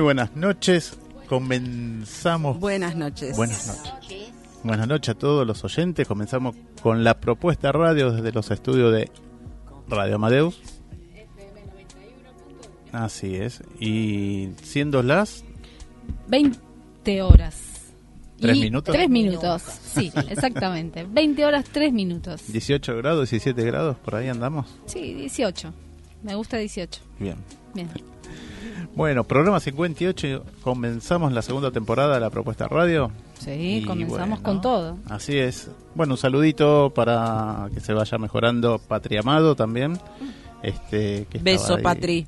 buenas noches. Comenzamos. Buenas noches. Buenas noches. Buenas noches a todos los oyentes. Comenzamos con la propuesta radio desde los estudios de Radio Amadeus. Así es. Y siendo las 20 horas. ¿Tres minutos? Tres minutos, sí, exactamente. 20 horas, 3 minutos. 18 grados, 17 grados, por ahí andamos. Sí, 18. Me gusta 18. Bien. Bien. Bueno, programa 58, comenzamos la segunda temporada de la propuesta radio. Sí, comenzamos con todo. Así es. Bueno, un saludito para que se vaya mejorando Patri Amado también. Este, que Beso, Patri.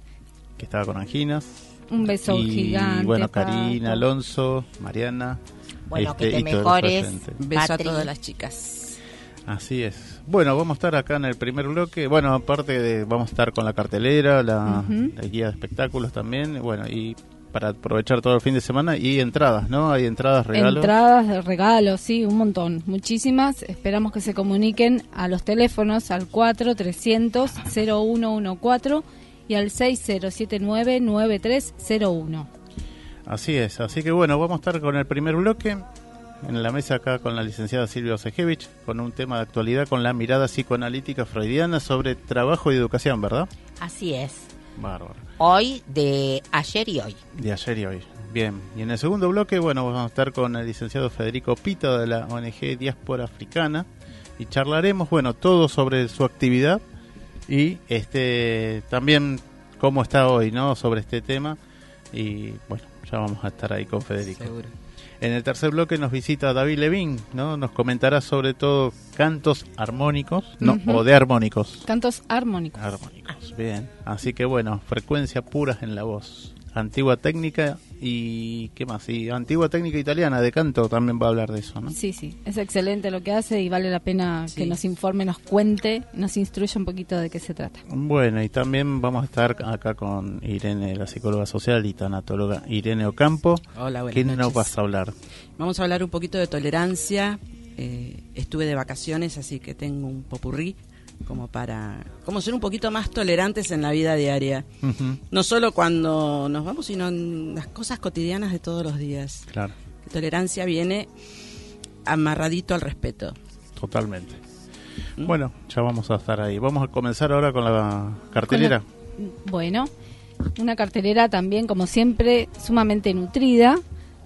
Que estaba con anginas. Un beso y, gigante. bueno, Karina, Alonso, Mariana. Bueno, este, que te y mejores. Beso a todas las chicas. Así es. Bueno, vamos a estar acá en el primer bloque. Bueno, aparte de, vamos a estar con la cartelera, la, guía de espectáculos también. Bueno, y para aprovechar todo el fin de semana y entradas, ¿no? Hay entradas, regalos. Entradas regalos, sí, un montón, muchísimas. Esperamos que se comuniquen a los teléfonos al 4-300-0114 y al 6079-9301. Así es, así que bueno, vamos a estar con el primer bloque en la mesa acá con la licenciada Silvia Osejevich con un tema de actualidad con la mirada psicoanalítica freudiana sobre trabajo y educación, ¿verdad? Así es. Bárbaro. Hoy, de ayer y hoy. De ayer y hoy. Bien, y en el segundo bloque, bueno, vamos a estar con el licenciado Federico Pita de la ONG Diáspora Africana y charlaremos, bueno, todo sobre su actividad y este también cómo está hoy, ¿no? Sobre este tema y bueno, ya vamos a estar ahí con Federico. Seguro. En el tercer bloque nos visita David Levin, ¿no? Nos comentará sobre todo cantos armónicos, no, o de armónicos. Cantos armónicos. Armónicos, bien. Así que bueno, frecuencia puras en la voz. Antigua técnica y ¿qué más? Y antigua técnica italiana de canto también va a hablar de eso, ¿no? Sí, sí, es excelente lo que hace y vale la pena Sí. que nos informe, nos cuente, nos instruya un poquito de qué se trata. Bueno, y también vamos a estar acá con Irene, la psicóloga social y tanatóloga Irene Ocampo. Hola, buenas ¿Qué noches. nos vas a hablar? Vamos a hablar un poquito de tolerancia. Eh, estuve de vacaciones, así que tengo un popurrí como para como ser un poquito más tolerantes en la vida diaria. No solo cuando nos vamos, sino en las cosas cotidianas de todos los días. Claro, Que tolerancia viene amarradito al respeto. totalmente. ¿Mm? Bueno, ya vamos a estar ahí. Vamos a comenzar ahora con la cartelera. Bueno, una cartelera también, como siempre, sumamente nutrida,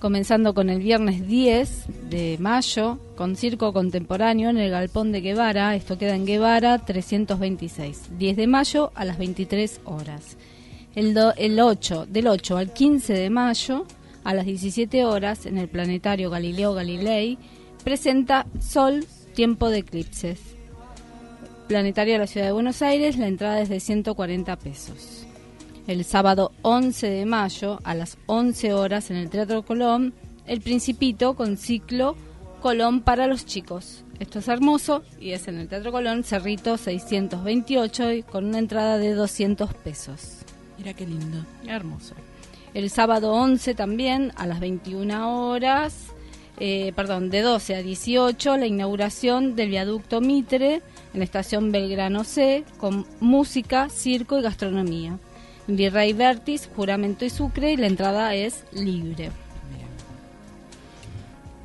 comenzando con el viernes 10 de mayo, con circo contemporáneo en el Galpón de Guevara, esto queda en Guevara 326, 10 de mayo a las 23 horas. El, do- el 8, del 8 al 15 de mayo, a las 17 horas, en el planetario Galileo Galilei, presenta Sol, tiempo de eclipses. Planetario de la Ciudad de Buenos Aires, la entrada es de 140 pesos. El sábado 11 de mayo, a las 11 horas, en el Teatro Colón, El Principito con ciclo Colón para los chicos. Esto es hermoso y es en el Teatro Colón, Cerrito 628 y con una entrada de 200 pesos. Mira qué lindo. Hermoso. El sábado 11 también a las 21 horas, eh, perdón, de 12 a 18, la inauguración del viaducto Mitre en la estación Belgrano C con música, circo y gastronomía. Virrey Vertis, juramento y sucre y la entrada es libre.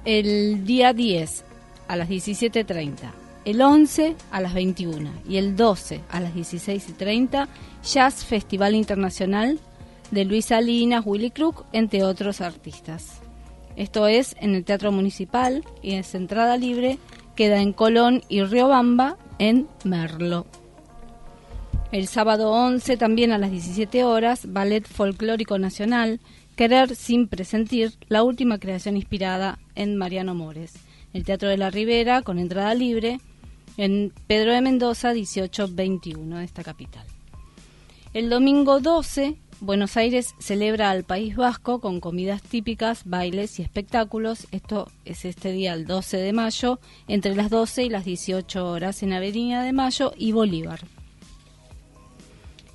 El día 10 a las 17.30, el 11 a las 21 y el 12 a las 16.30, Jazz Festival Internacional de Luis Salinas, Willy Crook, entre otros artistas. Esto es en el Teatro Municipal y es entrada libre, queda en Colón y Riobamba, en Merlo. El sábado 11 también a las 17 horas, Ballet Folclórico Nacional, Querer sin presentir, la última creación inspirada en Mariano Mores. El Teatro de la Ribera, con entrada libre, en Pedro de Mendoza, 1821 de esta capital. El domingo 12, Buenos Aires celebra al País Vasco con comidas típicas, bailes y espectáculos. Esto es este día, el 12 de mayo, entre las 12 y las 18 horas en Avenida de Mayo y Bolívar.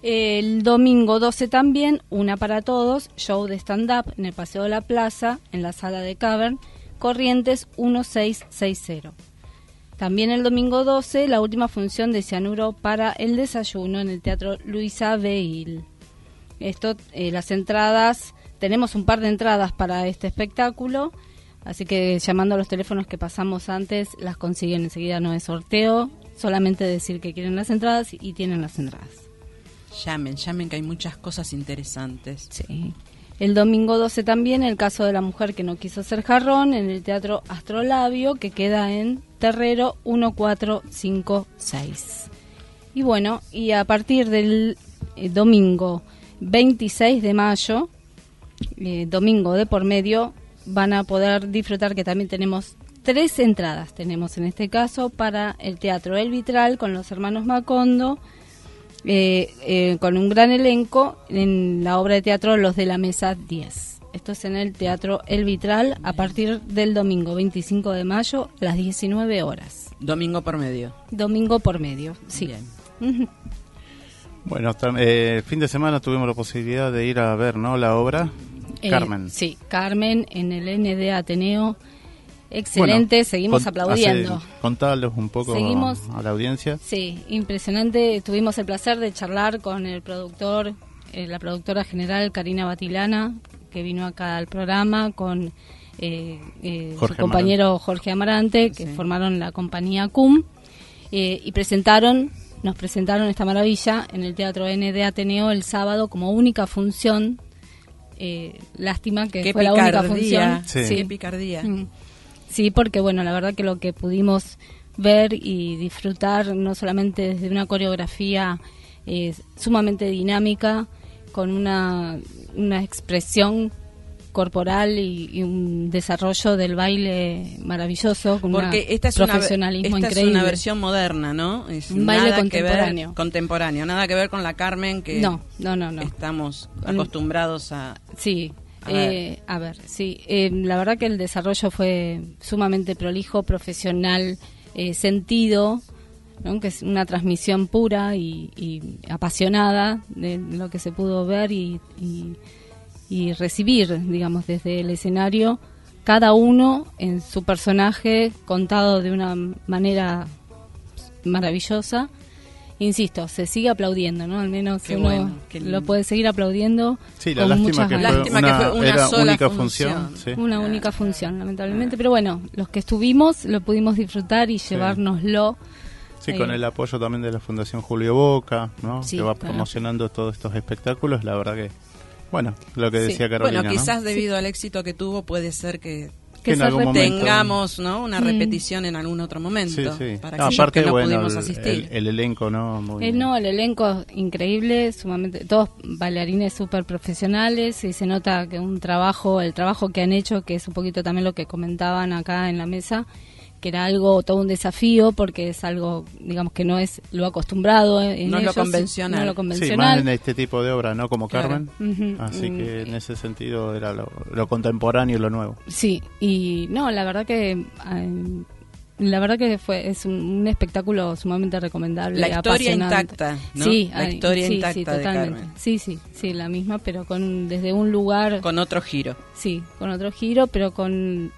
El domingo 12 también, una para todos, show de stand-up en el Paseo de la Plaza, en la sala de Cavern, Corrientes 1660. También el domingo 12, la última función de Cianuro para el desayuno en el Teatro Luisa Beil. Esto, eh, las entradas, tenemos un par de entradas para este espectáculo, así que llamando a los teléfonos que pasamos antes, las consiguen enseguida, no es sorteo, solamente decir que quieren las entradas y tienen las entradas. Llamen, llamen que hay muchas cosas interesantes. Sí. El domingo 12 también el caso de la mujer que no quiso ser jarrón en el Teatro Astrolabio que queda en Terrero 1456. Y bueno, y a partir del eh, domingo 26 de mayo, eh, domingo de por medio, van a poder disfrutar que también tenemos tres entradas. Tenemos en este caso para el Teatro El Vitral con los hermanos Macondo eh, eh, con un gran elenco en la obra de teatro Los de la Mesa 10. Esto es en el Teatro El Vitral a partir del domingo 25 de mayo a las 19 horas. Domingo por medio. Domingo por medio, sí. Bueno, eh, el fin de semana tuvimos la posibilidad de ir a ver ¿no? la obra Carmen. Sí, Carmen en el ND Ateneo Excelente, seguimos aplaudiendo. Contarles un poco a la audiencia. Sí, impresionante. Tuvimos el placer de charlar con el productor, eh, la productora general Karina Batilana, que vino acá al programa, con eh, eh, su compañero Jorge Amarante, que formaron la compañía CUM, y presentaron, nos presentaron esta maravilla en el Teatro N de Ateneo el sábado como única función. lástima que fue la única función. Sí. Qué picardía. Mm. Sí, porque bueno, la verdad que lo que pudimos ver y disfrutar no solamente desde una coreografía eh, sumamente dinámica, con una, una expresión corporal y, un desarrollo del baile maravilloso con porque esta es profesionalismo una, esta es una versión moderna no es un baile contemporáneo. contemporáneo nada que ver con la Carmen que no no no, no. estamos acostumbrados a sí eh, a ver, sí, eh, la verdad que el desarrollo fue sumamente prolijo, profesional, eh, sentido, que es una transmisión pura y, apasionada de lo que se pudo ver y, y, recibir, digamos, desde el escenario, cada uno en su personaje contado de una manera maravillosa insisto, se sigue aplaudiendo, ¿no? Al menos uno lo puede seguir aplaudiendo. Sí, la lástima, que fue, una, única función. Una única función, lamentablemente. Pero bueno, los que estuvimos lo pudimos disfrutar y llevárnoslo. Sí, con el apoyo también de la Fundación Julio Boca, ¿no? que va promocionando todos estos espectáculos. La verdad que, bueno, lo que decía Carolina. Bueno, quizás debido al éxito que tuvo, puede ser que que, tengamos ¿no? una mm. repetición en algún otro momento para que aparte, no pudimos asistir. El, elenco, ¿no? Muy eh, no, el elenco increíble, sumamente todos bailarines súper profesionales y se nota que un trabajo, el trabajo que han hecho, que es un poquito también lo que comentaban acá en la mesa, que era algo, todo un desafío, porque es algo, digamos, que no es lo acostumbrado en No es lo convencional. no lo Sí, convencional. más en este tipo de obra, ¿no? Como Claro. Carmen. Así Mm, que en ese sentido era lo, lo contemporáneo y lo nuevo. Sí, y no, la verdad que eh, la verdad que fue es un, un espectáculo sumamente recomendable, La historia intacta, ¿no? Sí, La historia sí, intacta sí, de totalmente. Carmen. Sí, sí, sí, la misma, pero con desde un lugar, Con otro giro. sí, con otro giro, pero con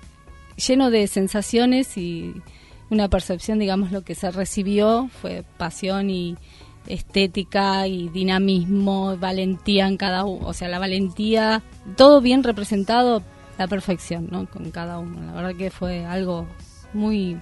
lleno de sensaciones y una percepción, digamos, lo que se recibió fue pasión y estética y dinamismo, valentía en cada uno, o sea, la valentía, todo bien representado, la perfección, ¿no? Con cada uno. La verdad que fue algo muy,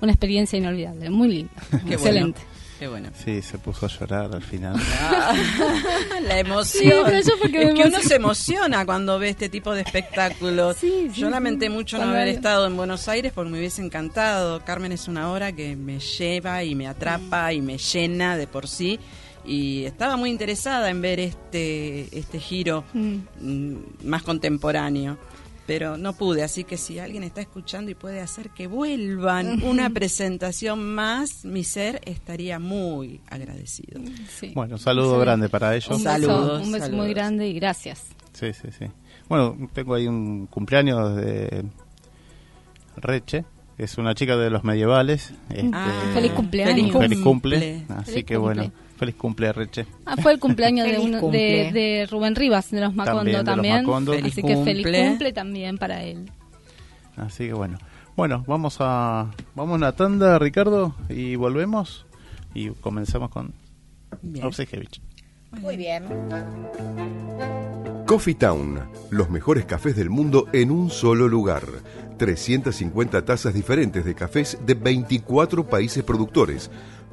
una experiencia inolvidable, muy linda, excelente. bueno. Qué bueno. Sí, se puso a llorar al final. La emoción. Sí, es me que uno emociono. se emociona cuando ve este tipo de espectáculos. Sí, sí, Yo lamenté sí. mucho no haber estado en Buenos Aires porque me hubiese encantado. Carmen es una obra que me lleva y me atrapa y me llena de por sí. Y estaba muy interesada en ver este, este giro Mm. mm, más contemporáneo. Pero no pude, así que si alguien está escuchando y puede hacer que vuelvan una presentación más, mi ser estaría muy agradecido. Sí. Bueno, un saludo grande para ellos. Un Saludos, beso, un beso saludos. muy grande y gracias. Sí, sí, sí. Bueno, tengo ahí un cumpleaños de Reche. Es una chica de los medievales. este, Ah, Feliz cumpleaños. feliz Feliz cumple. cumple. Así Feliz que bueno, cumple. Feliz cumple Reche. Ah, fue el cumpleaños de, uno, de, cumple. de Rubén Rivas, de los Macondo También de los también. Macondo. Así que feliz cumple. cumple también para él. Así que bueno. Bueno, vamos a vamos a una tanda, Ricardo, y volvemos y comenzamos con. Obsejevich. Muy bien. Coffee Town, los mejores cafés del mundo en un solo lugar. 350 tazas diferentes de cafés de 24 países productores.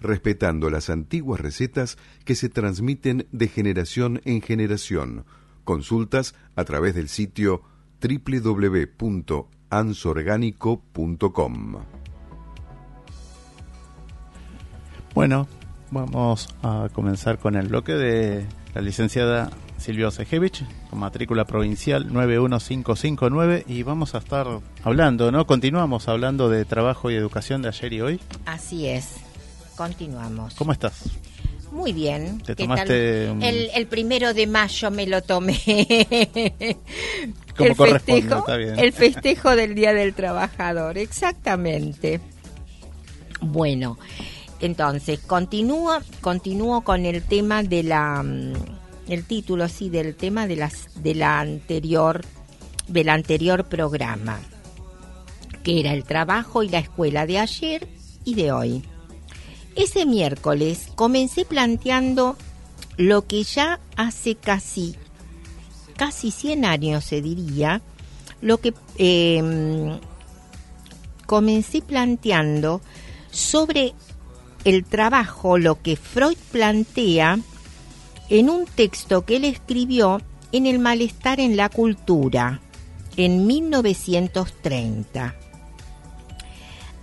Respetando las antiguas recetas que se transmiten de generación en generación. Consultas a través del sitio www.ansorgánico.com. Bueno, vamos a comenzar con el bloque de la licenciada Silvia Osejevich, con matrícula provincial 91559, y vamos a estar hablando, ¿no? Continuamos hablando de trabajo y educación de ayer y hoy. Así es. Continuamos. ¿Cómo estás? Muy bien. ¿Te ¿Qué tomaste un- El, el primero de mayo me lo tomé. Como el corresponde, festejo, está bien. el festejo del Día del Trabajador, exactamente. Bueno, entonces continúo, continúo con el tema de la, mm, el título, sí, del tema de las, de la anterior, del anterior programa, que era el trabajo y la escuela de ayer y de hoy. Ese miércoles comencé planteando lo que ya hace casi, casi 100 años se diría, lo que eh, comencé planteando sobre el trabajo, lo que Freud plantea en un texto que él escribió en El malestar en la cultura, en 1930.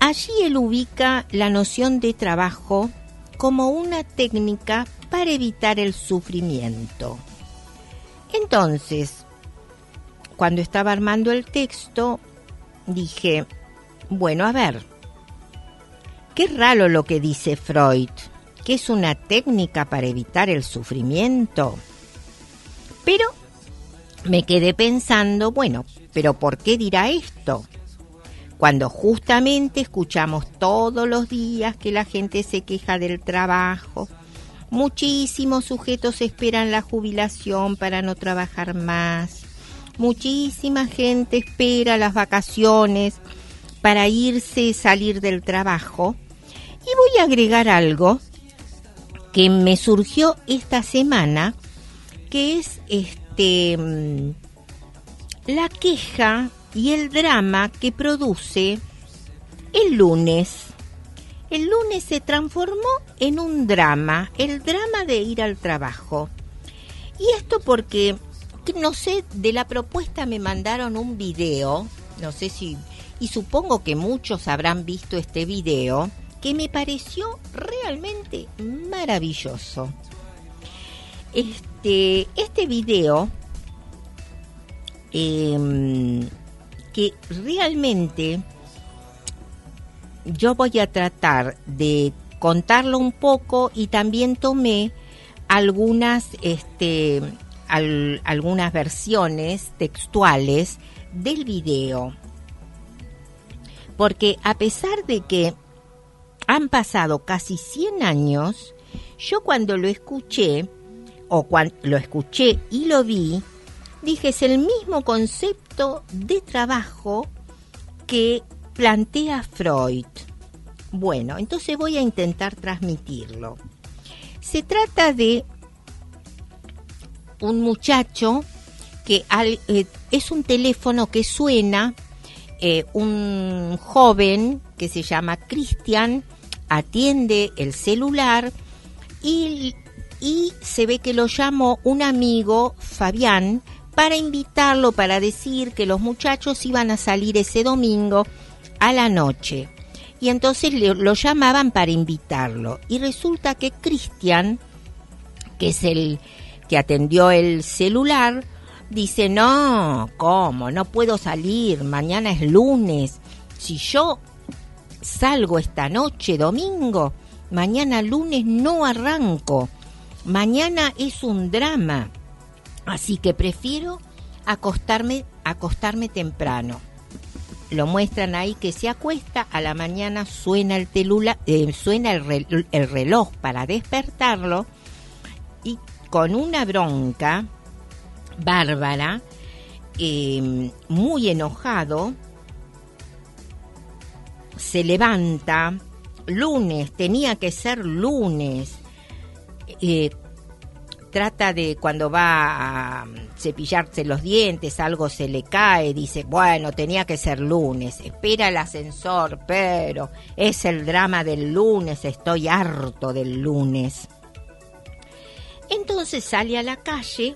Allí él ubica la noción de trabajo como una técnica para evitar el sufrimiento. Entonces, cuando estaba armando el texto, dije, bueno, a ver, qué raro lo que dice Freud, que es una técnica para evitar el sufrimiento. Pero me quedé pensando, bueno, pero ¿por qué dirá esto? Cuando justamente escuchamos todos los días que la gente se queja del trabajo, muchísimos sujetos esperan la jubilación para no trabajar más, muchísima gente espera las vacaciones para irse, salir del trabajo. Y voy a agregar algo que me surgió esta semana, que es este mm, la queja y el drama que produce el lunes. el lunes se transformó en un drama, el drama de ir al trabajo. Y esto porque, no sé, de la propuesta me mandaron un video, no sé si, y supongo que muchos habrán visto este video, que me pareció realmente maravilloso. Este, este video, em, que realmente yo voy a tratar de contarlo un poco y también tomé algunas, este, algunas versiones textuales del video. Porque a pesar de que han pasado casi 100 años, yo cuando lo escuché, o cuando lo escuché y lo vi, dije es el mismo concepto de trabajo que plantea Freud. Bueno, entonces voy a intentar transmitirlo. Se trata de un muchacho que eh, es un teléfono que suena, eh, un joven que se llama Cristian atiende el celular y, y se ve que lo llamó un amigo, Fabián, para invitarlo, para decir que los muchachos iban a salir ese domingo a la noche. Y entonces lo llamaban para invitarlo. Y resulta que Cristian, que es el que atendió el celular, dice, no, ¿cómo? No puedo salir, mañana es lunes. Si yo salgo esta noche, domingo, mañana lunes no arranco. Mañana es un drama. Así que prefiero acostarme, acostarme temprano. Lo muestran ahí que se acuesta, a la mañana suena el telula, eh, suena el, reloj para despertarlo y con una bronca bárbara, em, muy enojado, se levanta, lunes, tenía que ser lunes, eh, trata de cuando va a cepillarse los dientes, algo se le cae, dice, bueno, tenía que ser lunes, espera el ascensor, pero es el drama del lunes, estoy harto del lunes. Entonces sale a la calle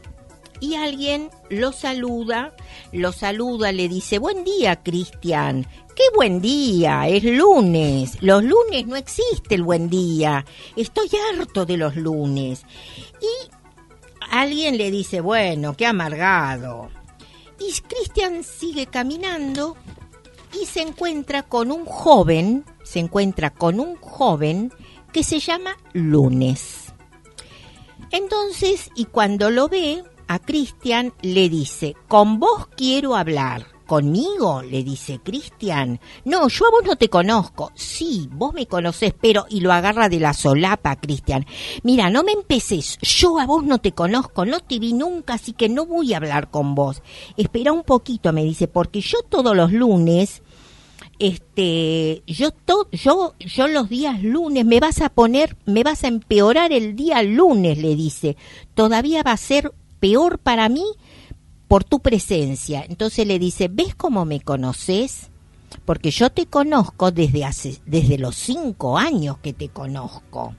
y alguien lo saluda, lo saluda, le dice, buen día, Cristian. ¡Qué buen día! Es lunes. Los lunes no existe el buen día. Estoy harto de los lunes. Y alguien le dice, bueno, qué amargado. Y Cristian sigue caminando y se encuentra con un joven, se encuentra con un joven que se llama Lunes. Entonces, y cuando lo ve, a Cristian le dice, con vos quiero hablar. ¿Conmigo? le dice Cristian. No, yo a vos no te conozco. Sí, vos me conocés, pero... Y lo agarra de la solapa, Cristian. Mira, no me empeces. Yo a vos no te conozco, no te vi nunca, así que no voy a hablar con vos. Espera un poquito, me dice, porque yo todos los lunes este yo to, yo yo los días lunes me vas a poner me vas a empeorar el día lunes le dice todavía va a ser peor para mí por tu presencia. Entonces le dice, ¿ves cómo me conoces? Porque yo te conozco desde desde los cinco años que te conozco.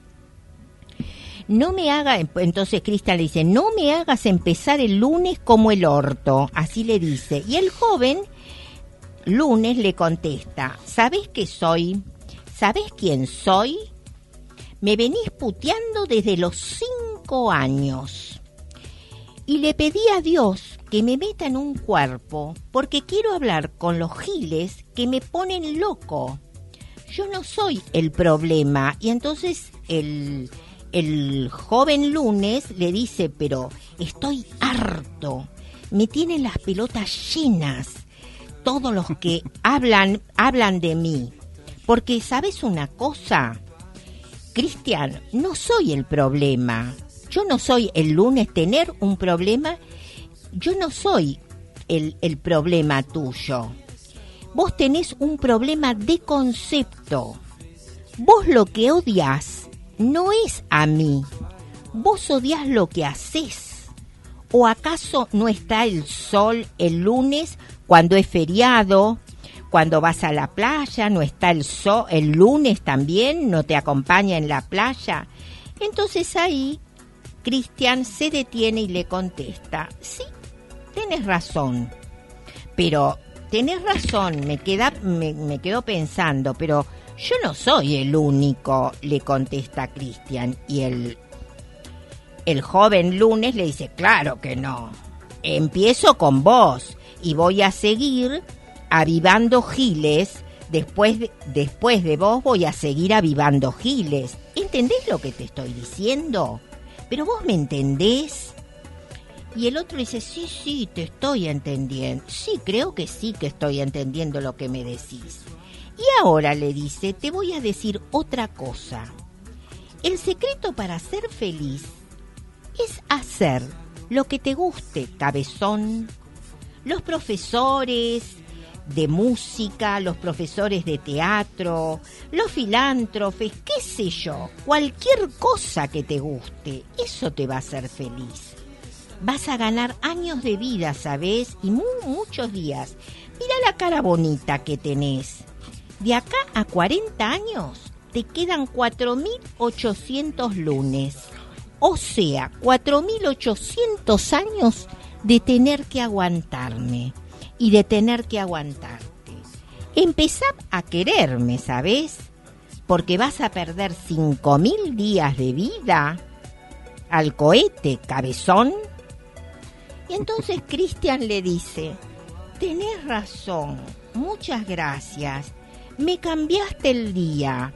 No me haga, entonces Cristian le dice, no me hagas empezar el lunes como el orto, así le dice. Y el joven, lunes, le contesta, ¿sabes qué soy? ¿Sabes quién soy? Me venís puteando desde los cinco años. Y le pedí a Dios que me meta en un cuerpo porque quiero hablar con los giles que me ponen loco. Yo no soy el problema. Y entonces el, el joven lunes le dice, pero estoy harto. Me tienen las pelotas llenas. Todos los que hablan, hablan de mí. Porque, ¿sabes una cosa? Cristian, no soy el problema. Yo no soy el lunes tener un problema yo no soy el, el problema tuyo. Vos tenés un problema de concepto. Vos lo que odias no es a mí. Vos odias lo que haces. ¿O acaso no está el sol el lunes cuando es feriado? Cuando vas a la playa, no está el sol, el lunes también, no te acompaña en la playa. Entonces ahí Cristian se detiene y le contesta, sí, tienes razón, pero tenés razón, me, queda, me quedo pensando, pero yo no soy el único, le contesta Cristian. Y el, el joven lunes le dice, claro que no, empiezo con vos y voy a seguir avivando giles. Después de, después de vos voy a seguir avivando giles. ¿Entendés lo que te estoy diciendo? Pero vos me entendés. Y el otro dice, sí, sí, te estoy entendiendo. Sí, creo que sí que estoy entendiendo lo que me decís. Y ahora le dice, te voy a decir otra cosa. El secreto para ser feliz es hacer lo que te guste, cabezón. Los profesores de música, los profesores de teatro, los filántropes, qué sé yo, cualquier cosa que te guste, eso te va a hacer feliz. Vas a ganar años de vida, ¿sabes? Y muchos días. Mira la cara bonita que tenés. De acá a 40 años te quedan 4.800 lunes. O sea, 4.800 años de tener que aguantarme y de tener que aguantarte. Empezá a quererme, ¿sabes? Porque vas a perder 5.000 días de vida al cohete, cabezón. Y entonces Cristian le dice, tenés razón, muchas gracias, me cambiaste el día.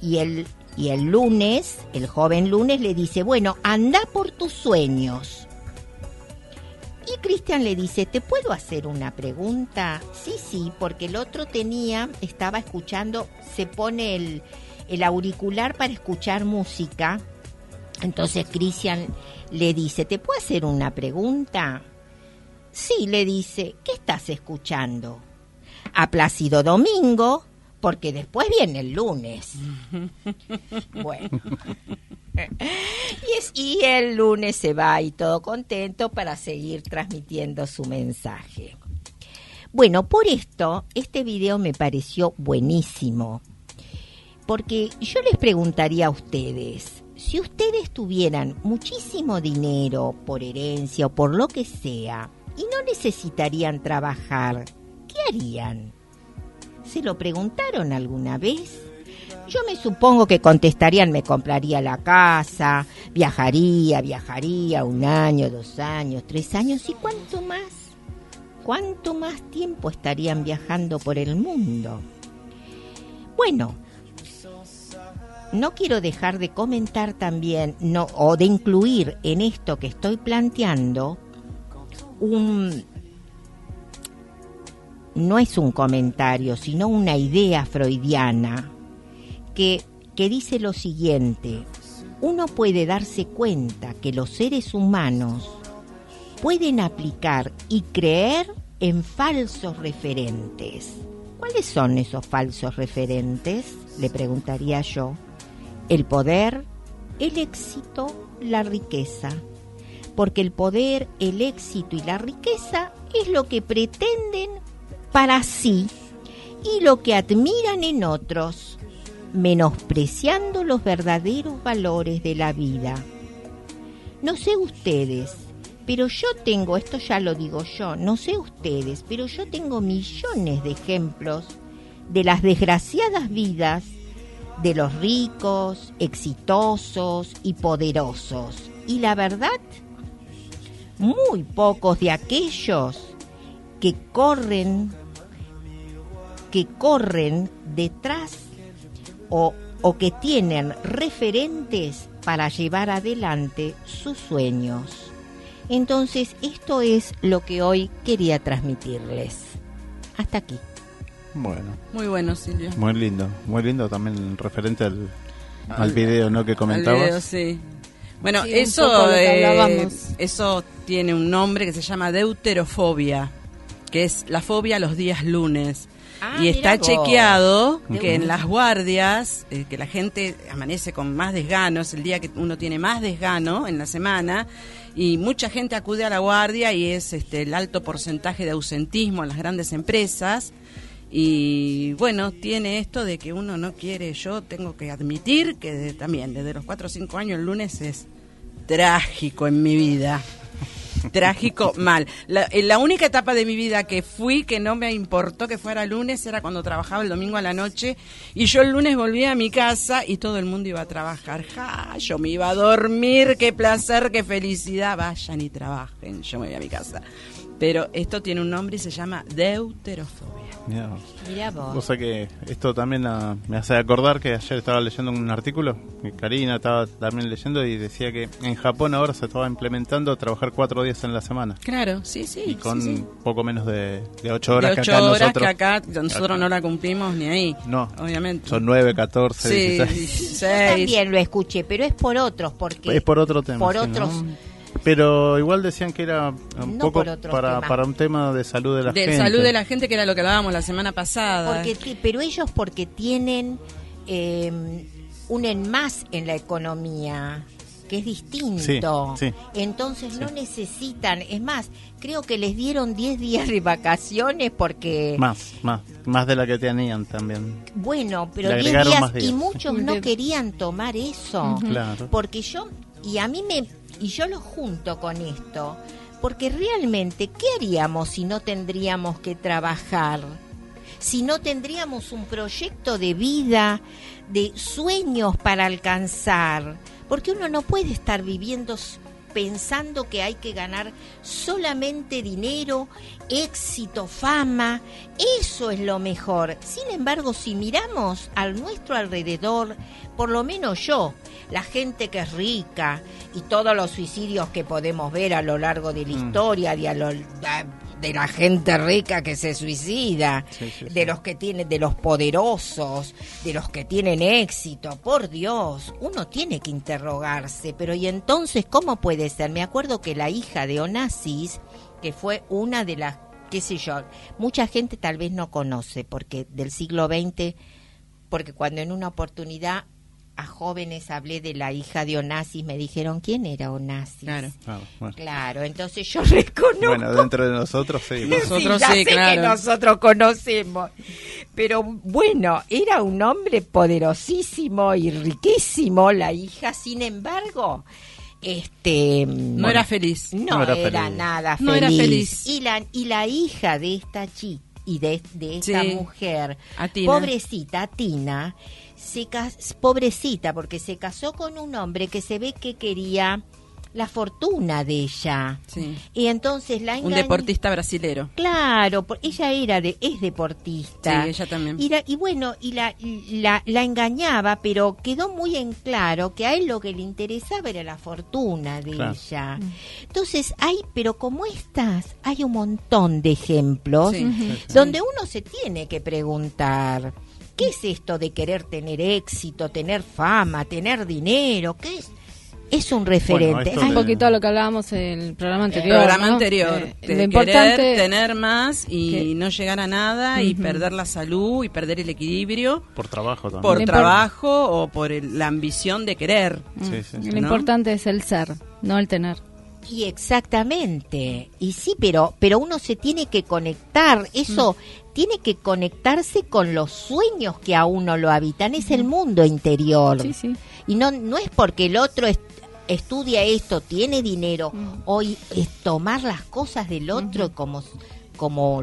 Y el, y el lunes, el joven lunes le dice, bueno, anda por tus sueños. Y Cristian le dice, ¿te puedo hacer una pregunta? Sí, sí, porque el otro tenía, estaba escuchando, se pone el, el auricular para escuchar música. Entonces Cristian le dice, ¿te puedo hacer una pregunta? Sí, le dice, ¿qué estás escuchando? A Plácido Domingo, porque después viene el lunes. bueno. Y, es, y el lunes se va y todo contento para seguir transmitiendo su mensaje. Bueno, por esto, este video me pareció buenísimo. Porque yo les preguntaría a ustedes, si ustedes tuvieran muchísimo dinero por herencia o por lo que sea, y no necesitarían trabajar, ¿qué harían? ¿Se lo preguntaron alguna vez? Yo me supongo que contestarían, me compraría la casa, viajaría, viajaría un año, dos años, tres años y cuánto más. ¿Cuánto más tiempo estarían viajando por el mundo? Bueno, no quiero dejar de comentar también no, o de incluir en esto que estoy planteando un no es un comentario, sino una idea freudiana que, que dice lo siguiente, uno puede darse cuenta que los seres humanos pueden aplicar y creer en falsos referentes. ¿Cuáles son esos falsos referentes? Le preguntaría yo. El poder, el éxito, la riqueza. Porque el poder, el éxito y la riqueza es lo que pretenden para sí y lo que admiran en otros, menospreciando los verdaderos valores de la vida. No sé ustedes, pero yo tengo, esto ya lo digo yo, no sé ustedes, pero yo tengo millones de ejemplos de las desgraciadas vidas de los ricos, exitosos y poderosos. Y la verdad, muy pocos de aquellos que corren que corren detrás o, o que tienen referentes para llevar adelante sus sueños. Entonces, esto es lo que hoy quería transmitirles. Hasta aquí. Bueno. Muy bueno, Silvia. Muy lindo, muy lindo también referente al, al video ¿no? que comentabas. Al video, sí. Bueno, Sí, eso, eh, hablábamos. eso tiene un nombre que se llama deuterofobia, que es la fobia a los días lunes. Ah, y está vos. chequeado que en las guardias, eh, que la gente amanece con más desgano, es el día que uno tiene más desgano en la semana, y mucha gente acude a la guardia y es este, el alto porcentaje de ausentismo en las grandes empresas. Y bueno, tiene esto de que uno no quiere, yo tengo que admitir que de- también desde los 4 o 5 años el lunes es trágico en mi vida. Trágico, mal. La, eh, la única etapa de mi vida que fui que no me importó que fuera lunes era cuando trabajaba el domingo a la noche y yo el lunes volvía a mi casa y todo el mundo iba a trabajar. Ja, yo me iba a dormir, qué placer, qué felicidad. Vayan y trabajen, yo me voy a mi casa. Pero esto tiene un nombre y se llama deuterofobia. Mirá vos. Mira vos. O sea que esto también ah, me hace acordar que ayer estaba leyendo un artículo, que Karina estaba también leyendo y decía que en Japón ahora se estaba implementando trabajar cuatro días en la semana. Claro, sí, sí. y con sí, sí. poco menos de, de ocho horas de ocho que acá horas nosotros... que acá nosotros no la cumplimos ni ahí. No, obviamente. son nueve, catorce, Sí, dieciséis. 16. También lo escuché, pero es por otros, porque Es por otro tema. por otros ¿no? Pero igual decían que era un No poco para, para un tema de salud de la de gente. salud de la gente, que era lo que hablábamos la semana pasada. Porque pero ellos porque tienen eh, un en más en la economía que es distinto. Sí, sí. Entonces no necesitan, es más, creo que les dieron 10 días de vacaciones porque Más, más, más de la que tenían también. bueno, pero Le 10 agregaron días, y muchos no De- querían tomar eso. Claro. Porque yo y a mí me y yo lo junto con esto, porque realmente ¿qué haríamos si no tendríamos que trabajar? Si no tendríamos un proyecto de vida, de sueños para alcanzar, porque uno no puede estar viviendo pensando que hay que ganar solamente dinero, éxito, fama, eso es lo mejor. Sin embargo, si miramos al nuestro alrededor, por lo menos yo, la gente que es rica y todos los suicidios que podemos ver a lo largo de la Mm. historia de, a lo- de la gente rica que se suicida, Sí, sí, sí. de los que tienen, de los poderosos, de los que tienen éxito, por Dios, uno tiene que interrogarse, pero ¿y entonces cómo puede ser? Me acuerdo que la hija de Onassis, que fue una de las, qué sé yo, mucha gente tal vez no conoce, porque del siglo XX, porque cuando en una oportunidad a jóvenes hablé de la hija de Onassis, me dijeron, ¿quién era Onassis? Claro. Claro, bueno. Claro, entonces yo reconozco Bueno, dentro de nosotros sí. Nosotros ya sí, sé claro. que nosotros conocemos. Pero bueno, era un hombre poderosísimo y riquísimo, la hija, sin embargo, este No era feliz. no, No era, era feliz. nada feliz. No era feliz. Y la y la hija de esta chica y de, de esta Sí. mujer, A Tina. pobrecita Tina, se cas- pobrecita porque se casó con un hombre que se ve que quería la fortuna de ella. Sí. Y entonces la Un deportista brasilero. Claro, por- ella era de, es deportista. Sí, ella también. Y, la- y bueno, y la, la, la engañaba, pero quedó muy en claro que a él lo que le interesaba era la fortuna de Claro. ella. Entonces, hay, pero como estas, hay un montón de ejemplos sí. donde uno se tiene que preguntar, ¿qué es esto de querer tener éxito, tener fama, tener dinero? ¿Qué es? Es un referente. Ay, un de- poquito a lo que hablábamos en el programa El anterior. programa ¿no? anterior. Eh, de lo importante querer tener más y no llegar a nada y perder la salud y perder el equilibrio Por trabajo también. por Lo trabajo o por el- la ambición de querer. Sí, sí, sí. Lo ¿no? importante es el ser, no el tener. Y exactamente. Y sí, pero pero uno se tiene que conectar, eso tiene que conectarse con los sueños que a uno lo habitan, es el mundo interior. Sí, sí. Y no no es porque el otro est- estudia esto, tiene dinero, Mm. hoy es tomar las cosas del otro como como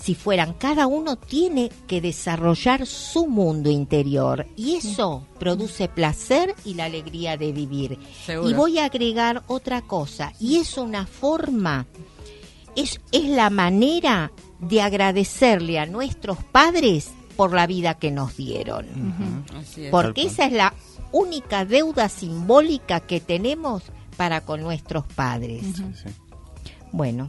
si fueran cada uno tiene que desarrollar su mundo interior y eso produce placer y la alegría de vivir. Seguro. Y voy a agregar otra cosa, y es una forma, es, es la manera de agradecerle a nuestros padres por la vida que nos dieron. Así es. Porque esa es la única deuda simbólica que tenemos para con nuestros padres. Sí, sí. Bueno,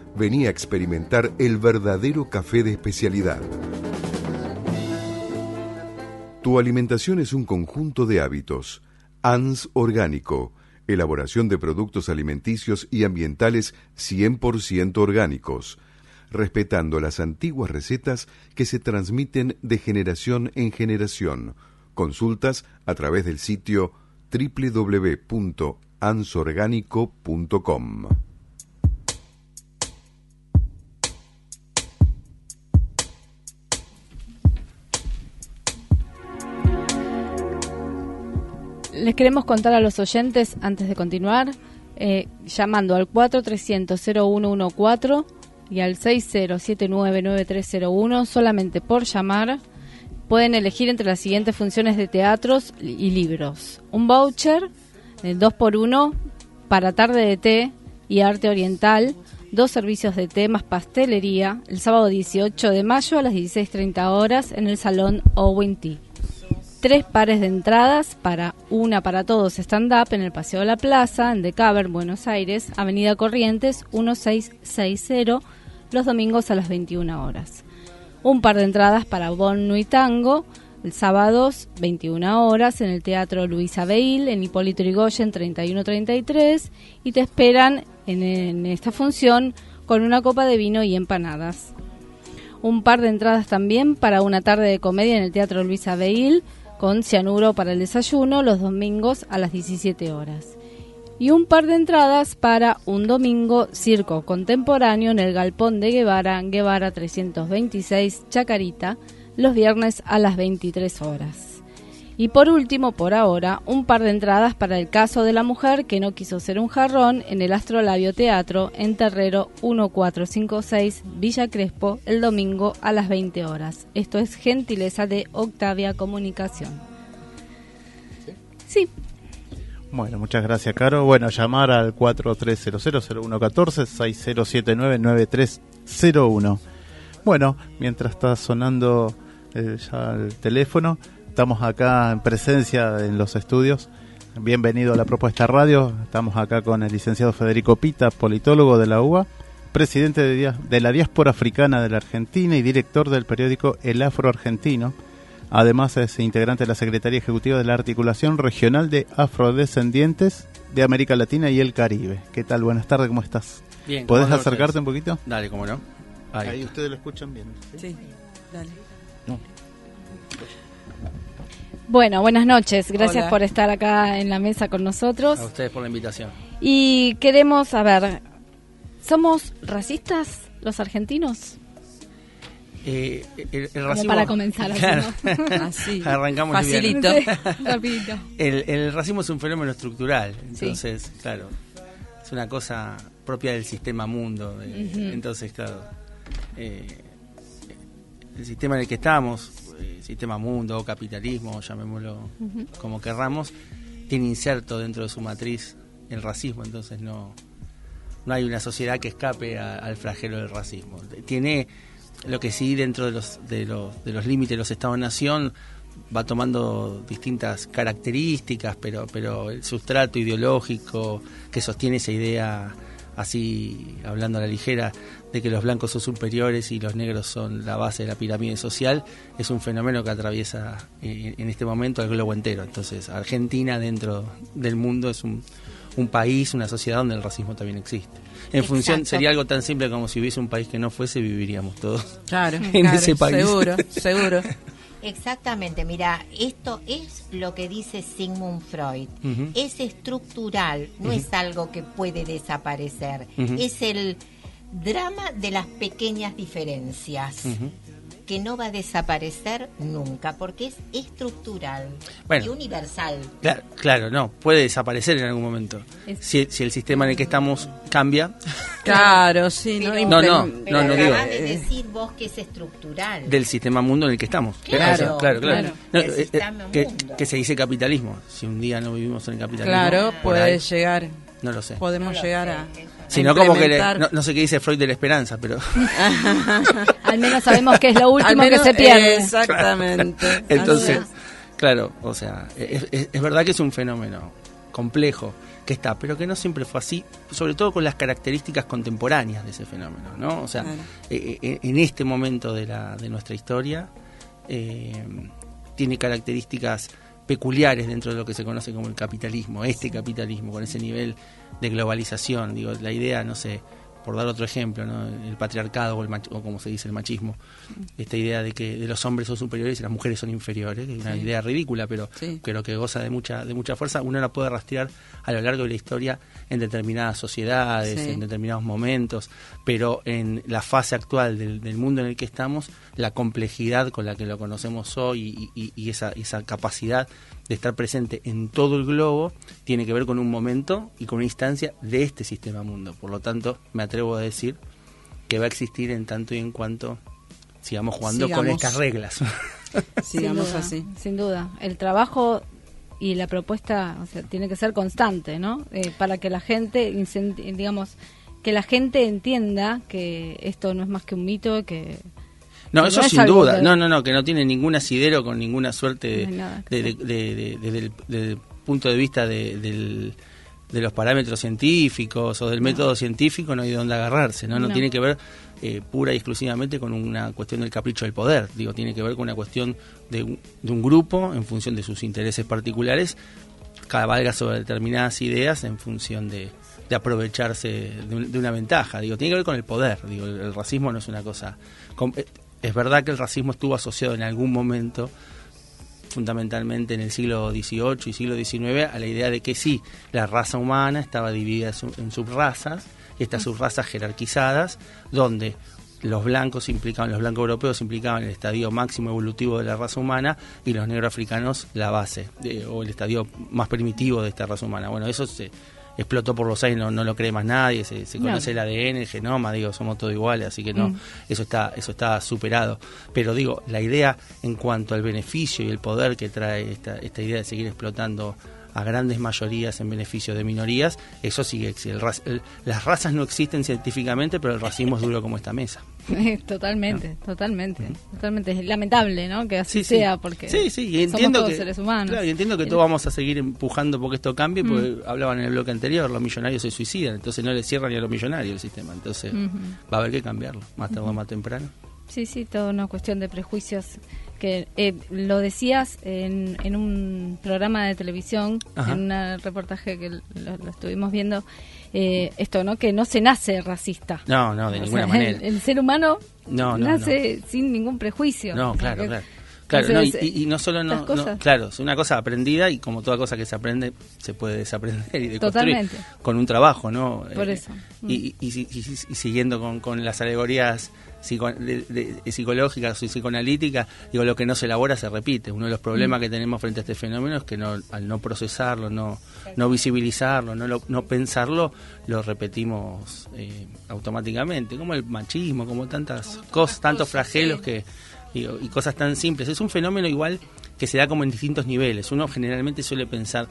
venía a experimentar el verdadero café de especialidad. Tu alimentación es un conjunto de hábitos. ANS Orgánico. Elaboración de productos alimenticios y ambientales 100% orgánicos, respetando las antiguas recetas que se transmiten de generación en generación. Consultas a través del sitio www.ansorgánico.com. Les queremos contar a los oyentes, antes de continuar, eh, llamando al 4300-0114 y al 60799301, solamente por llamar, pueden elegir entre las siguientes funciones de teatros y libros. Un voucher, de 2x1, para tarde de té y arte oriental, dos servicios de té más pastelería, el sábado 18 de mayo a las 16.30 horas en el Salón Owen Tea tres pares de entradas para una para todos stand-up en el Paseo de la Plaza, en Decaber, Buenos Aires, Avenida Corrientes 1660, los domingos a las 21 horas. Un par de entradas para Bon y Tango, el sábado 21 horas en el Teatro Luisa Beil, en Hipólito Yrigoyen 3133, y te esperan en, esta función con una copa de vino y empanadas. Un par de entradas también para una tarde de comedia en el Teatro Luisa Beil, con cianuro para el desayuno los domingos a las 17 horas. Y un par de entradas para un domingo circo contemporáneo en el Galpón de Guevara, Guevara 326, Chacarita, los viernes a las 23 horas. Y por último, por ahora, un par de entradas para el caso de la mujer que no quiso ser un jarrón en el Astrolabio Teatro en Terrero 1456 Villa Crespo el domingo a las 20 horas. Esto es gentileza de Octavia Comunicación. Sí. Bueno, muchas gracias, Caro. Bueno, llamar al 4300-0114 6079-9301. Bueno, mientras está sonando eh, ya el teléfono, Estamos acá en presencia en los estudios. Bienvenido a la propuesta radio. Estamos acá con el licenciado Federico Pita, politólogo de la UBA, presidente de, la diáspora africana de la Argentina y director del periódico El Afro Argentino. Además es integrante de la Secretaría Ejecutiva de la Articulación Regional de Afrodescendientes de América Latina y el Caribe. ¿Qué tal? Buenas tardes, ¿cómo estás? Bien. ¿Podés acercarte un poquito? Dale, cómo no. Ahí, ustedes lo escuchan bien. Sí, dale. Bueno, buenas noches. Gracias por estar acá en la mesa con nosotros. A ustedes por la invitación. Y queremos saber, ¿somos racistas los argentinos? Eh, el, racismo, para comenzar así, arrancamos facilito, el, el, racismo es un fenómeno estructural entonces claro es una cosa propia del sistema mundo entonces claro eh, el sistema en el que estamos sistema mundo o capitalismo, llamémoslo como querramos, tiene inserto dentro de su matriz el racismo, entonces no, no hay una sociedad que escape al flagelo del racismo. Tiene lo que sí dentro de los, de los, de los límites de los estados-nación va tomando distintas características, pero, pero el sustrato ideológico que sostiene esa idea así hablando a la ligera, de que los blancos son superiores y los negros son la base de la pirámide social, es un fenómeno que atraviesa eh, en este momento el globo entero. Entonces, Argentina dentro del mundo es un, un país, una sociedad donde el racismo también existe. En función, sería algo tan simple como si hubiese un país que no fuese, viviríamos todos claro, en ese país. Seguro, seguro. Exactamente, mira, esto es lo que dice Sigmund Freud. Es estructural, no es algo que puede desaparecer. Es el drama de las pequeñas diferencias que no va a desaparecer nunca porque es estructural y universal. Claro, no, puede desaparecer en algún momento. Si, el sistema en el que estamos cambia. Claro, sí, no, no, no, no, no digo. de decir vos que es estructural. Del sistema mundo en el que estamos. Claro, claro, claro. Eh, eh, que, se dice capitalismo. Si un día no vivimos en el capitalismo. Claro, puede llegar. No lo sé. Podemos llegar a Sino como que no, sé qué dice Freud de la esperanza, pero... Al menos sabemos que es lo último que se pierde. Exactamente. Entonces, claro, o sea, es, verdad que es un fenómeno complejo que está, pero que no siempre fue así, sobre todo con las características contemporáneas de ese fenómeno, ¿no? O sea, eh, eh, en este momento de, la, de nuestra historia... Eh, tiene características peculiares dentro de lo que se conoce como el capitalismo, este capitalismo, con ese nivel de globalización. Digo, la idea, no sé, por dar otro ejemplo, ¿no? el patriarcado o, el o como se dice el machismo, esta idea de que de los hombres son superiores y las mujeres son inferiores, es una idea ridícula, pero, pero que goza de mucha, de mucha fuerza, uno la puede rastrear a lo largo de la historia en determinadas sociedades, en determinados momentos, pero en la fase actual del, mundo en el que estamos, la complejidad con la que lo conocemos hoy y, y esa, esa capacidad de estar presente en todo el globo tiene que ver con un momento y con una instancia de este sistema mundo. Por lo tanto, me atrevo a decir que va a existir en tanto y en cuanto sigamos jugando con estas reglas. Sigamos así. Sin duda. El trabajo y la propuesta o sea, tiene que ser constante, ¿no? Eh, para que la gente, digamos, que la gente entienda que esto no es más que un mito, que no, eso sin duda. No, no, no, que no tiene ningún asidero con ninguna suerte de, desde el punto de vista de, los parámetros científicos o del método científico, no hay de dónde agarrarse, ¿no? No, tiene que ver eh, pura y exclusivamente con una cuestión del capricho del poder, digo, tiene que ver con una cuestión de un, de un grupo en función de sus intereses particulares, cabalga sobre determinadas ideas en función de, de aprovecharse de, una ventaja. Digo, tiene que ver con el poder. Digo, el, racismo no es una cosa. Eh, es verdad que el racismo estuvo asociado en algún momento, fundamentalmente en el siglo XVIII y siglo XIX, a la idea de que sí, la raza humana estaba dividida en subrazas, estas subrrazas jerarquizadas, donde los blancos implicaban, los blancos europeos implicaban el estadio máximo evolutivo de la raza humana y los negros africanos la base, o el estadio más primitivo de esta raza humana. Bueno, eso se, explotó por los años, no, lo cree más nadie, se, conoce el ADN, el genoma, digo, somos todos iguales, así que no, mm. eso está, eso está superado. Pero digo, la idea en cuanto al beneficio y el poder que trae esta, esta idea de seguir explotando a grandes mayorías en beneficio de minorías, eso sigue las razas no existen científicamente, pero el racismo es duro como esta mesa. totalmente, totalmente, totalmente. Es lamentable, ¿no? Que así sea, porque sí, sí, y entiendo somos todos seres humanos. Claro, y entiendo que todos vamos a seguir empujando porque esto cambie, porque mm. hablaban en el bloque anterior, los millonarios se suicidan, entonces no le cierran ni a los millonarios el sistema, entonces va a haber que cambiarlo, más tarde o más temprano. Sí, sí, toda una cuestión de prejuicios que eh, lo decías en, en, un programa de televisión, en un reportaje que lo, estuvimos viendo, eh, esto, ¿no? Que no se nace racista. No, no, de ninguna manera. El, ser humano nace sin ningún prejuicio. No, claro, claro. Claro, y, no solo no, claro, es una cosa aprendida y como toda cosa que se aprende se puede desaprender y deconstruir con un trabajo, ¿no? Por eh, eso. Y, y, siguiendo con, con las alegorías psicológicas y psicoanalíticas, digo, lo que no se elabora se repite. Uno de los problemas mm. que tenemos frente a este fenómeno es que no, al no procesarlo, no, no visibilizarlo, no, no pensarlo, lo repetimos eh, automáticamente, como el machismo, como tantas cosas, tantos flagelos que y cosas tan simples. Es un fenómeno igual que se da como en distintos niveles. Uno generalmente suele pensar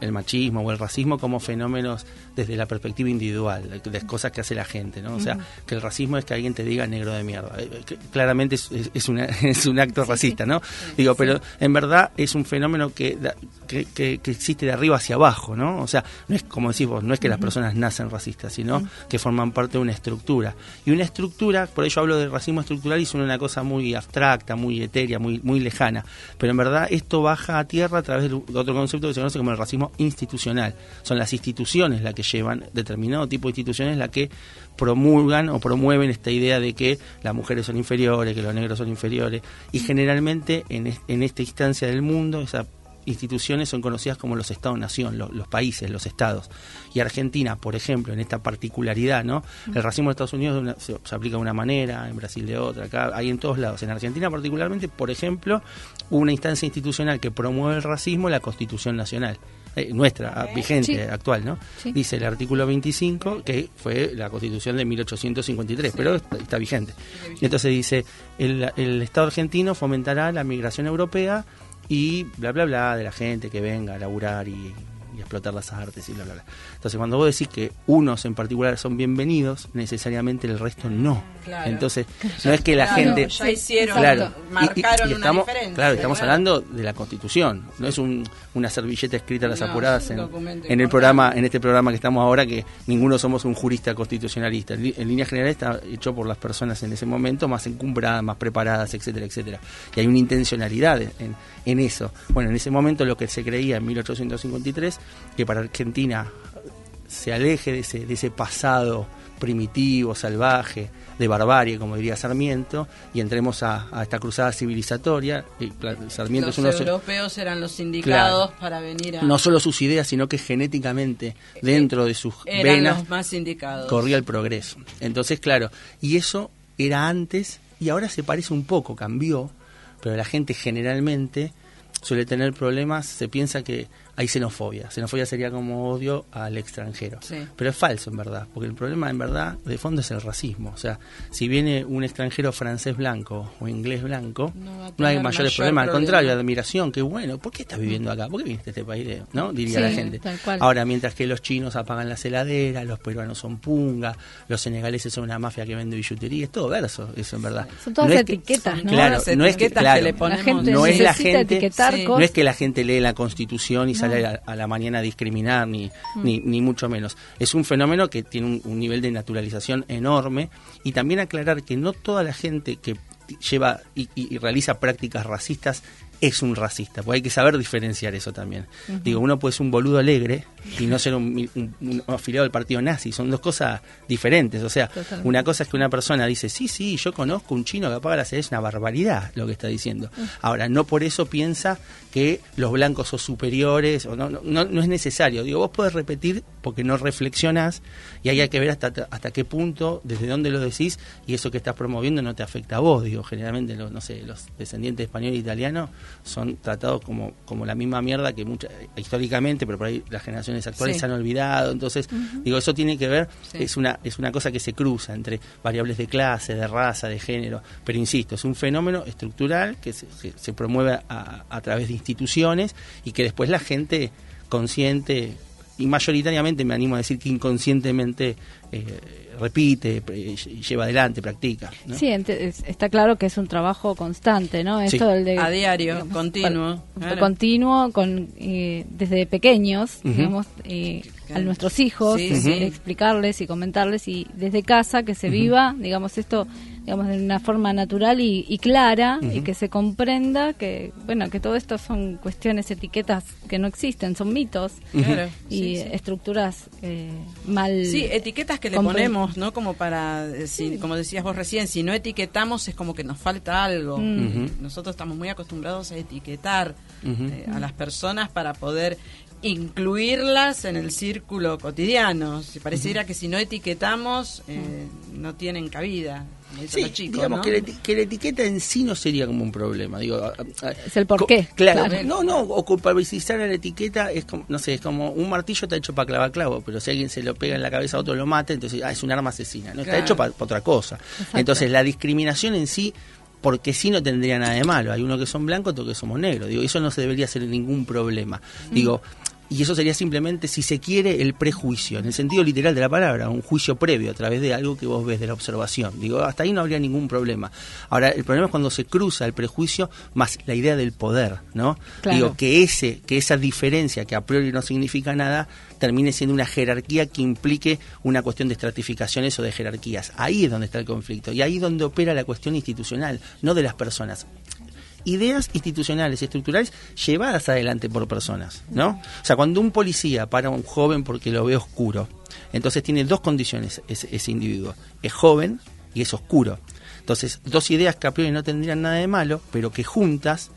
el machismo o el racismo como fenómenos desde la perspectiva individual, de cosas que hace la gente, ¿no? O sea, que el racismo es que alguien te diga negro de mierda. Eh, claramente es, es, es un acto racista, ¿no? Digo, pero en verdad es un fenómeno que, que, existe de arriba hacia abajo, ¿no? O sea, no es como decís vos, no es que las personas nacen racistas, sino que forman parte de una estructura. Y una estructura, por ello hablo de racismo estructural y es una cosa muy abstracta, muy etérea, muy, muy lejana. Pero en verdad esto baja a tierra a través de otro concepto que se conoce como el racismo institucional. Son las instituciones las que llevan, determinado tipo de instituciones, las que promulgan o promueven esta idea de que las mujeres son inferiores, que los negros son inferiores. Y generalmente en, en esta instancia del mundo, esa instituciones son conocidas como los Estados-Nación, los, países, los estados. Y Argentina, por ejemplo, en esta particularidad, ¿no? El racismo en Estados Unidos se, aplica de una manera, en Brasil de otra, acá hay en todos lados. En Argentina particularmente, por ejemplo, una instancia institucional que promueve el racismo, la Constitución Nacional. Eh, nuestra, vigente, actual, ¿no? Dice el artículo 25, que fue la constitución de 1853, pero está, vigente. Entonces dice, el, el Estado argentino fomentará la migración europea y bla, bla, bla, de la gente que venga a laburar y, y explotar las artes y bla, bla, bla. Entonces, cuando vos decís que unos en particular son bienvenidos, necesariamente el resto no. Entonces, no es que la gente... Ya hicieron, claro, marcaron estamos, una diferencia. Claro, estamos hablando de la Constitución, no es un, una servilleta escrita a las No, apuradas en, en el programa, en este programa que estamos ahora, que ninguno somos un jurista constitucionalista. En, en línea general está hecho por las personas en ese momento más encumbradas, más preparadas, etcétera, etcétera. Y hay una intencionalidad en, en eso. Bueno, en ese momento lo que se creía en 1853, que para Argentina se aleje de ese, de ese pasado primitivo, salvaje, de barbarie, como diría Sarmiento, y entremos a, a esta cruzada civilizatoria. Y, Sarmiento Los es uno de- europeos eran los indicados Claro. para venir a... no solo sus ideas, sino que genéticamente dentro de sus eran venas los más indicados. corría el progreso. Entonces, claro, y eso era antes y ahora se parece un poco, cambió, pero la gente generalmente suele tener problemas, se piensa que hay xenofobia. Xenofobia sería como odio al extranjero. Sí. Pero es falso en verdad, porque el problema en verdad de fondo es el racismo. O sea, si viene un extranjero francés blanco o inglés blanco, No hay mayores mayor problemas. Al contrario, admiración, qué bueno. ¿Por qué estás viviendo acá? ¿Por qué viniste a este país? ¿No? Diría Sí, la gente. Ahora, mientras que los chinos apagan las heladeras, los peruanos son punga, los senegaleses son una mafia que vende billutería, es todo verso, eso en verdad. Son todas No es que- etaquetas, ¿no? Claro, Las no es que, etiquetas que claro, le ponemos. La gente no es la gente, Sí. no es que la gente lee la Constitución y sale a, a la mañana a discriminar, ni, Mm. ni, ni mucho menos. Es un fenómeno que tiene un, un nivel de naturalización enorme y también aclarar que no toda la gente que lleva y, y- y realiza prácticas racistas es un racista, porque hay que saber diferenciar eso también. Digo, uno puede ser un boludo alegre y no ser un, un- un afiliado del partido nazi, son dos cosas diferentes. O sea, Totalmente. una cosa es que una persona dice, sí, sí, yo conozco un chino que apaga la es una barbaridad lo que está diciendo. Ahora, no por eso piensa que los blancos son superiores, o no, no, no, no es necesario. Digo, vos podés repetir porque no reflexionás y ahí hay que ver hasta, hasta qué punto, desde dónde lo decís y eso que estás promoviendo no te afecta a vos. Digo, generalmente, los, no sé, los descendientes español e italiano son tratados como, como la misma mierda que muchas, históricamente, pero por ahí las generaciones actuales Sí. se han olvidado. Entonces, digo, eso tiene que ver, Sí. es una es una cosa que se cruza entre variables de clase, de raza, de género, pero insisto, es un fenómeno estructural que se, que se promueve a, a través de instituciones y que después la gente consciente y mayoritariamente me animo a decir que inconscientemente eh, repite, lleva adelante, practica. ¿no? Sí, está claro que es un trabajo constante, ¿no? Sí. Esto del de, A diario, continuo, para- claro. Continuo, con, eh, desde pequeños, digamos, eh. A nuestros hijos, Sí, sí. explicarles y comentarles y desde casa que se viva, digamos, esto, digamos, de una forma natural y, y clara y que se comprenda que, bueno, que todo esto son cuestiones, etiquetas que no existen, son mitos y sí, sí. estructuras eh, mal. Sí, etiquetas que le ponemos, ¿no? Como para, eh, si- como decías vos recién, si no etiquetamos es como que nos falta algo. Mm. Nosotros estamos muy acostumbrados a etiquetar eh, a las personas para poder incluirlas en el círculo cotidiano. Si pareciera que si no etiquetamos eh, no tienen cabida, Sí, los chicos, digamos ¿no? que, la, eti- que la etiqueta en sí no sería como un problema. Digo, a- a- Es el por co- qué, Claro, claro. no, no, o culpabilizar a la etiqueta es como, no sé, es como un martillo está hecho para clavar clavo, pero si alguien se lo pega en la cabeza a otro lo mata, entonces ah, es un arma asesina. No está hecho para otra cosa. Entonces la discriminación en sí porque sí no tendría nada de malo. Hay uno que son blancos, otro que somos negros. Digo, eso no se debería ser ningún problema. Digo, y eso sería simplemente, si se quiere, el prejuicio, en el sentido literal de la palabra, un juicio previo a través de algo que vos ves de la observación. Digo, hasta ahí no habría ningún problema. Ahora, el problema es cuando se cruza el prejuicio más la idea del poder, ¿no? Claro. Digo, que ese, que esa diferencia que a priori no significa nada, termine siendo una jerarquía que implique una cuestión de estratificaciones o de jerarquías. Ahí es donde está el conflicto y ahí es donde opera la cuestión institucional, no de las personas ideas institucionales y estructurales llevadas adelante por personas, ¿no? O sea, cuando un policía para a un joven porque lo ve oscuro, entonces tiene dos condiciones ese, ese individuo. Es joven y es oscuro. Entonces, dos ideas que a priori no tendrían nada de malo, pero que juntas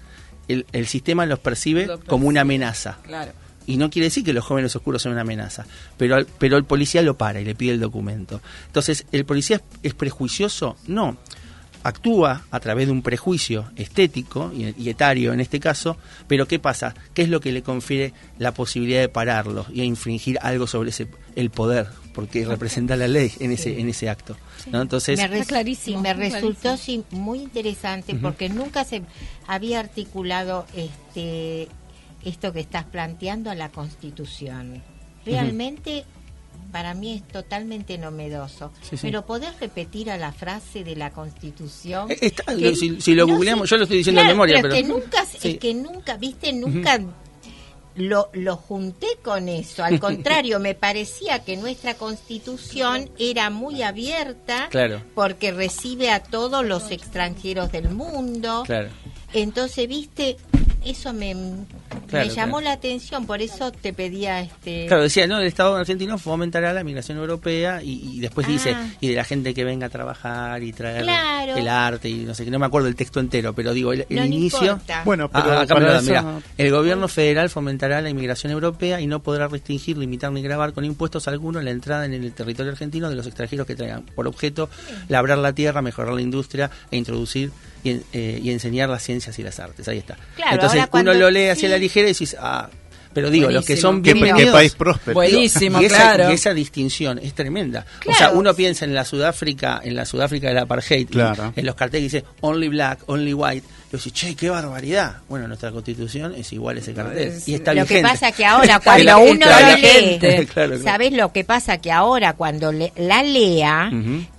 el, el sistema los percibe como una amenaza. Claro. Y no quiere decir que los jóvenes oscuros son una amenaza, pero, al- pero el policía lo para y le pide el documento. Entonces, ¿el policía es, es prejuicioso? No. Actúa a través de un prejuicio estético y, etario en este caso, pero ¿qué pasa? ¿Qué es lo que le confiere la posibilidad de pararlo y a infringir algo sobre ese el poder? Porque representa la ley en ese, en ese acto. ¿no? Entonces, me, res- clarísimo, resultó sí, muy interesante porque nunca se había articulado este esto que estás planteando a la Constitución. Realmente para mí es totalmente novedoso. Pero ¿podés repetir a la frase de la Constitución? Eh, si, lo googleamos, yo lo estoy diciendo en memoria, pero... Es que nunca, es que nunca, viste, nunca... Lo, lo junté con eso. Al contrario, me parecía que nuestra constitución era muy abierta porque recibe a todos los extranjeros del mundo. Claro. Entonces, viste, eso me, me llamó la atención, por eso te pedía este... Claro, decía, no, el Estado argentino fomentará la migración europea y, después dice, ah. y de la gente que venga a trabajar y traer el arte y no sé, que no me acuerdo el texto entero, pero digo, el, inicio... Bueno, ah, pero el gobierno federal fomentará la inmigración europea y no podrá restringir, limitar ni grabar con impuestos alguno la entrada en el territorio argentino de los extranjeros que traigan por objeto labrar la tierra, mejorar la industria e introducir y, eh, y enseñar las ciencias y las artes. Ahí está. Entonces uno lo lee hacia la ligera y dices, ah, pero digo, los que son bienvenidos. ¿Qué, país próspero? Buenísimo, y esa, Y esa distinción es tremenda. O sea, uno piensa en la Sudáfrica, en la Sudáfrica del apartheid, en los carteles dice only black, only white yo che, qué barbaridad. Bueno, nuestra constitución es igual a ese cartel. y está lo que pasa que ahora cuando uno lo lee, ¿sabes lo que pasa? Que ahora cuando la lea,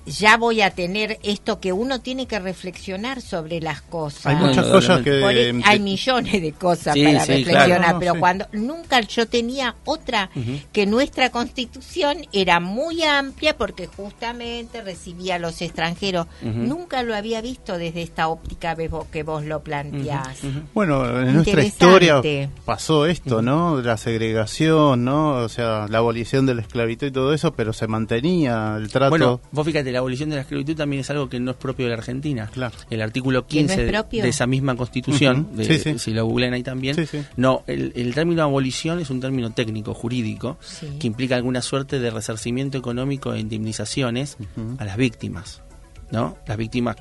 ya voy a tener esto que uno tiene que reflexionar sobre las cosas. Hay muchas cosas que... E- hay millones de cosas para reflexionar, pero cuando nunca yo tenía otra que nuestra constitución era muy amplia porque justamente recibía a los extranjeros. Nunca lo había visto desde esta óptica que vos lo planteás. Bueno, en nuestra historia pasó esto, ¿no? La segregación, ¿no? O sea, la abolición de la esclavitud y todo eso, pero se mantenía el trato. Bueno, vos fíjate, la abolición de la esclavitud también es algo que no es propio de la Argentina. Claro. El artículo 15 de esa misma constitución, si lo googlean ahí también, no, el, término abolición es un término técnico, jurídico, que implica alguna suerte de resarcimiento económico e indemnizaciones a las víctimas. ¿no? Las víctimas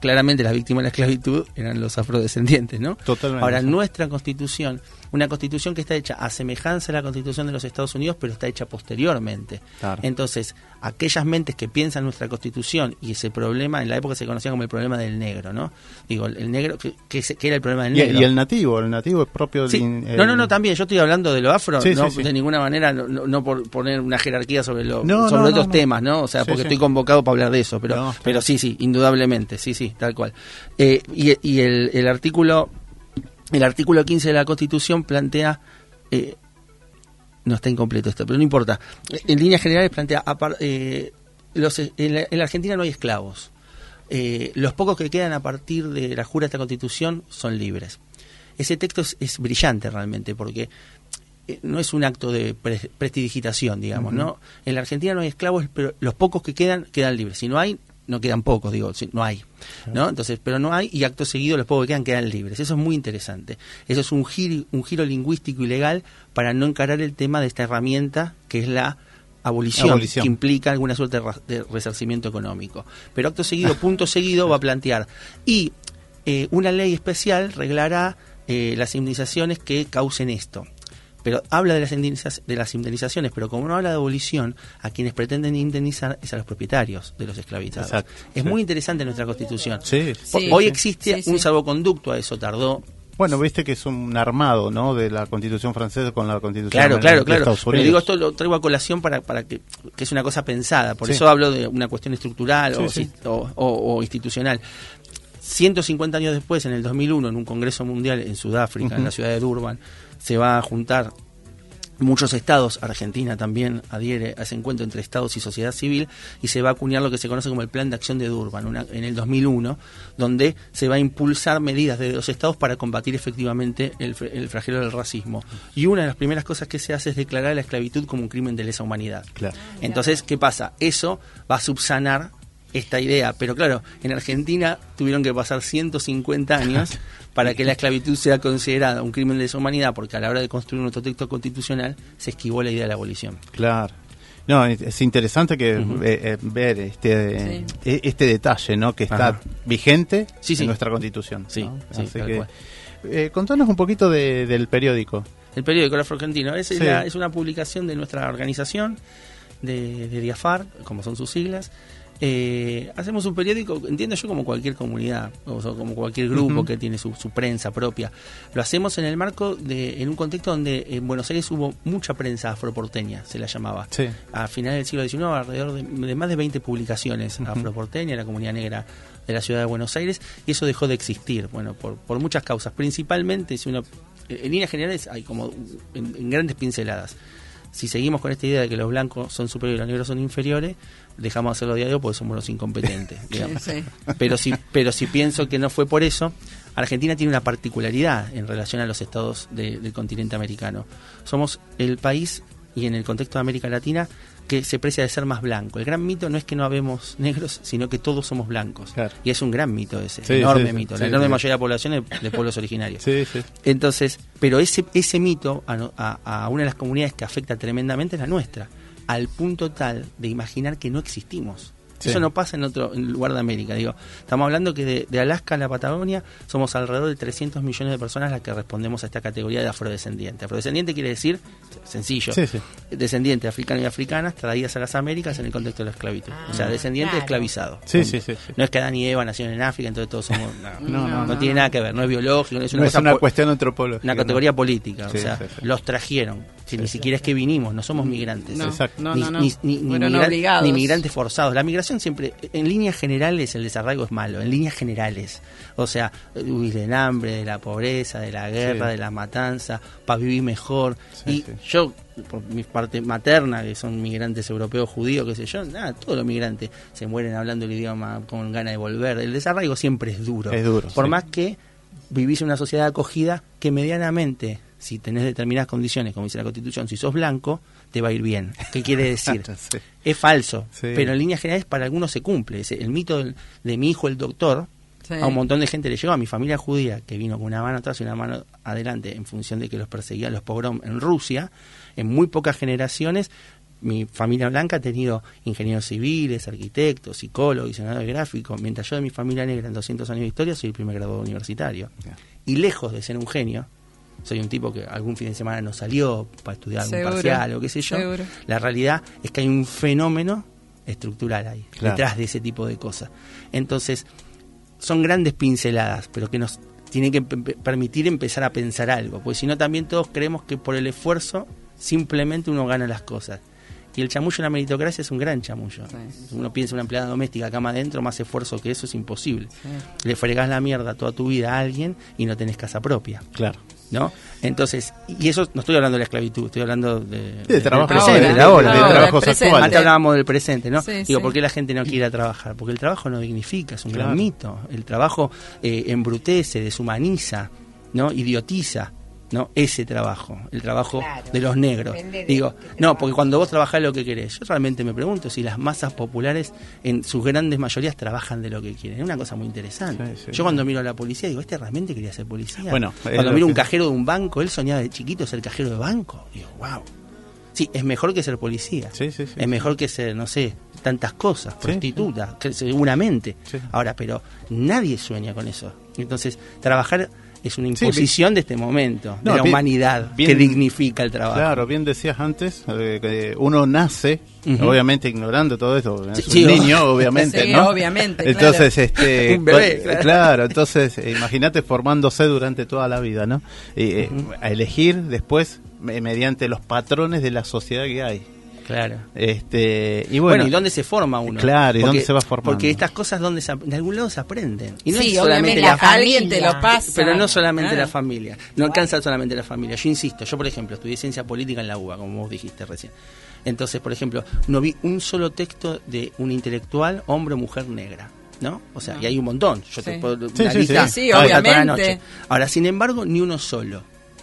claramente las víctimas de la esclavitud eran los afrodescendientes, ¿no? Totalmente. Ahora, nuestra constitución una constitución que está hecha a semejanza de la constitución de los Estados Unidos, pero está hecha posteriormente. Entonces, aquellas mentes que piensan nuestra constitución y ese problema, en la época se conocía como el problema del negro, ¿no? Digo, el negro, que, era el problema del negro. Y, el nativo, el nativo es propio sí. No, no, no, también, yo estoy hablando de lo afro, no, de ninguna manera, no, por poner una jerarquía sobre, lo, sobre otros temas, ¿no? O sea, porque estoy convocado para hablar de eso, pero, pero sí, sí, indudablemente, sí, sí, tal cual. Eh, y, y el, el artículo el artículo 15 de la Constitución plantea, eh, no está incompleto esto, pero no importa, en líneas generales plantea, eh, los, en, la, Argentina no hay esclavos. Eh, los pocos que quedan a partir de la jura de esta Constitución son libres. Ese texto es, brillante realmente porque no es un acto de prestidigitación, digamos, ¿no? En la Argentina no hay esclavos, pero los pocos que quedan quedan libres. Si no hay, no quedan pocos, digo, no hay, ¿no? Entonces, pero no hay y acto seguido los pocos que quedan quedan libres. Eso es muy interesante. Eso es un giro, un giro lingüístico y legal para no encarar el tema de esta herramienta que es la abolición, que implica alguna suerte de resarcimiento económico. Pero acto seguido, punto seguido, va a plantear y eh, una ley especial reglará eh, las indemnizaciones que causen esto pero habla de las, de las indemnizaciones, pero como no habla de abolición, a quienes pretenden indemnizar es a los propietarios de los esclavizados. es muy interesante nuestra constitución. Hoy existe un salvoconducto a eso, tardó bueno, viste que es un armado, ¿no? De la Constitución francesa con la Constitución claro, claro, claro. Pero digo esto lo traigo a colación para, para que, que es una cosa pensada. Por eso hablo de una cuestión estructural o, o, institucional. 150 años después, en el 2001, en un congreso mundial en Sudáfrica, en la ciudad de Durban, se va a juntar muchos estados, Argentina también adhiere a ese encuentro entre estados y sociedad civil y se va a acuñar lo que se conoce como el Plan de Acción de Durban en el 2001, donde se va a impulsar medidas de los estados para combatir efectivamente el, el flagelo del racismo. Y una de las primeras cosas que se hace es declarar la esclavitud como un crimen de lesa humanidad. Entonces, ¿qué pasa? Eso va a subsanar esta idea. Pero claro, en Argentina tuvieron que pasar 150 años para que la esclavitud sea considerada un crimen de deshumanidad, porque a la hora de construir nuestro texto constitucional se esquivó la idea de la abolición. Claro. No, es interesante que eh, eh, ver este eh, este detalle, ¿no? Que está vigente en nuestra Constitución. Sí, contanos un poquito del periódico. El periódico El Afro Argentino es, es, una publicación de nuestra organización de, de Diafar, como son sus siglas, Eh, hacemos un periódico, entiendo yo, como cualquier comunidad, o como cualquier grupo que tiene su, prensa propia. Lo hacemos en el marco de, en un contexto donde en Buenos Aires hubo mucha prensa afroporteña, se la llamaba. A finales del siglo XIX, alrededor de, más de 20 publicaciones afroporteña, la comunidad negra de la ciudad de Buenos Aires, y eso dejó de existir, bueno, por, por muchas causas. Principalmente, si uno, en líneas generales, hay como en grandes pinceladas si seguimos con esta idea de que los blancos son superiores y los negros son inferiores, dejamos de hacerlo diario porque somos los incompetentes. Pero, si, pero si pienso que no fue por eso, Argentina tiene una particularidad en relación a los estados del continente americano. Somos el país, y en el contexto de América Latina, que se precia de ser más blanco. El gran mito no es que no habemos negros, sino que todos somos blancos. Y es un gran mito ese, enorme mito. la enorme mayoría de la población es de pueblos originarios. Entonces, pero ese, ese mito a, a, una de las comunidades que afecta tremendamente es la nuestra, al punto tal de imaginar que no existimos. Eso no pasa en otro lugar de América. Digo, estamos hablando que de, Alaska a la Patagonia somos alrededor de 300 millones de personas las que respondemos a esta categoría de afrodescendiente. Afrodescendiente quiere decir, sencillo, descendiente africano y africanas traídas a las Américas en el contexto de la esclavitud. o sea, ah, descendiente esclavizado. No es que Adán y Eva nacieron en África, entonces todos somos... No, no, no, tiene nada que ver, no es biológico, es una, es una cuestión antropológica. Una categoría política, o sea, los trajeron ni siquiera es que vinimos, no somos migrantes. ni, ni, migrantes forzados. La migración siempre, en líneas generales, el desarraigo es malo, en líneas generales. O sea, huir del hambre, de la pobreza, de la guerra, de la matanza, para vivir mejor. y yo, por mi parte materna, que son migrantes europeos, judíos, qué sé yo, nada, todos los migrantes se mueren hablando el idioma con ganas de volver. El desarraigo siempre es duro. Es duro. Por más que vivís en una sociedad acogida que medianamente si tenés determinadas condiciones, como dice la Constitución, si sos blanco, te va a ir bien. ¿Qué quiere decir? Es falso, pero en líneas generales para algunos se cumple. El mito de, mi hijo el doctor, a un montón de gente le llegó, a mi familia judía, que vino con una mano atrás y una mano adelante en función de que los perseguían los pogrom en Rusia, en muy pocas generaciones mi familia blanca ha tenido ingenieros civiles, arquitectos, psicólogos, diseñadores gráficos, mientras yo de mi familia negra en 200 años de historia soy el primer graduado universitario. Y lejos de ser un genio, soy un tipo que algún fin de semana no salió para estudiar un parcial o qué sé yo. La realidad es que hay un fenómeno estructural ahí, detrás de ese tipo de cosas. Entonces, son grandes pinceladas, pero que nos tienen que permitir empezar a pensar algo, porque si no también todos creemos que por el esfuerzo simplemente uno gana las cosas. Y el chamullo en la meritocracia es un gran chamullo. Uno piensa una empleada doméstica cama adentro, más esfuerzo que eso es imposible. Le fregas la mierda toda tu vida a alguien y no tenés casa propia. Claro. ¿No? Entonces, y eso no estoy hablando de la esclavitud, estoy hablando de, del trabajo presente, de ahora, del trabajo actual. Antes hablábamos del presente, ¿no? Digo, ¿por qué la gente no quiere trabajar? Porque el trabajo no dignifica, es un gran mito. El trabajo eh, embrutece, deshumaniza, ¿no? Idiotiza. ¿No? Ese trabajo, el trabajo de los negros. Digo, no, porque cuando vos trabajás lo que querés, yo realmente me pregunto si las masas populares en sus grandes mayorías trabajan de lo que quieren. Es una cosa muy interesante. yo cuando miro a la policía digo, ¿este realmente quería ser policía? Bueno, cuando miro un cajero de un banco, él soñaba de chiquito ser cajero de banco. Digo, wow. Sí, es mejor que ser policía. es mejor que ser, no sé, tantas cosas, prostituta, seguramente. Ahora, pero nadie sueña con eso. Entonces, trabajar es una imposición de este momento, de la humanidad, que dignifica el trabajo. Claro, bien decías antes, eh, que uno nace, obviamente ignorando todo esto, es un niño, obviamente, ¿no? obviamente. Entonces, este, un bebé, claro. entonces, eh, imagínate formándose durante toda la vida, ¿no? Eh, a elegir después mediante los patrones de la sociedad que hay. Claro. Este, y bueno, ¿y dónde se forma uno? Claro, ¿y dónde se va formando? Porque estas cosas donde de algún lado se aprenden. Y no sí, solamente la, familia. Te lo pasa. Pero no solamente la familia. No alcanza solamente la familia. Yo insisto, yo por ejemplo estudié ciencia política en la UBA, como vos dijiste recién. Entonces, por ejemplo, no vi un solo texto de un intelectual, hombre o mujer negra. ¿no? O sea, y hay un montón. Yo te puedo sí, sí, sí, obviamente. Ahora, sin embargo, ni uno solo.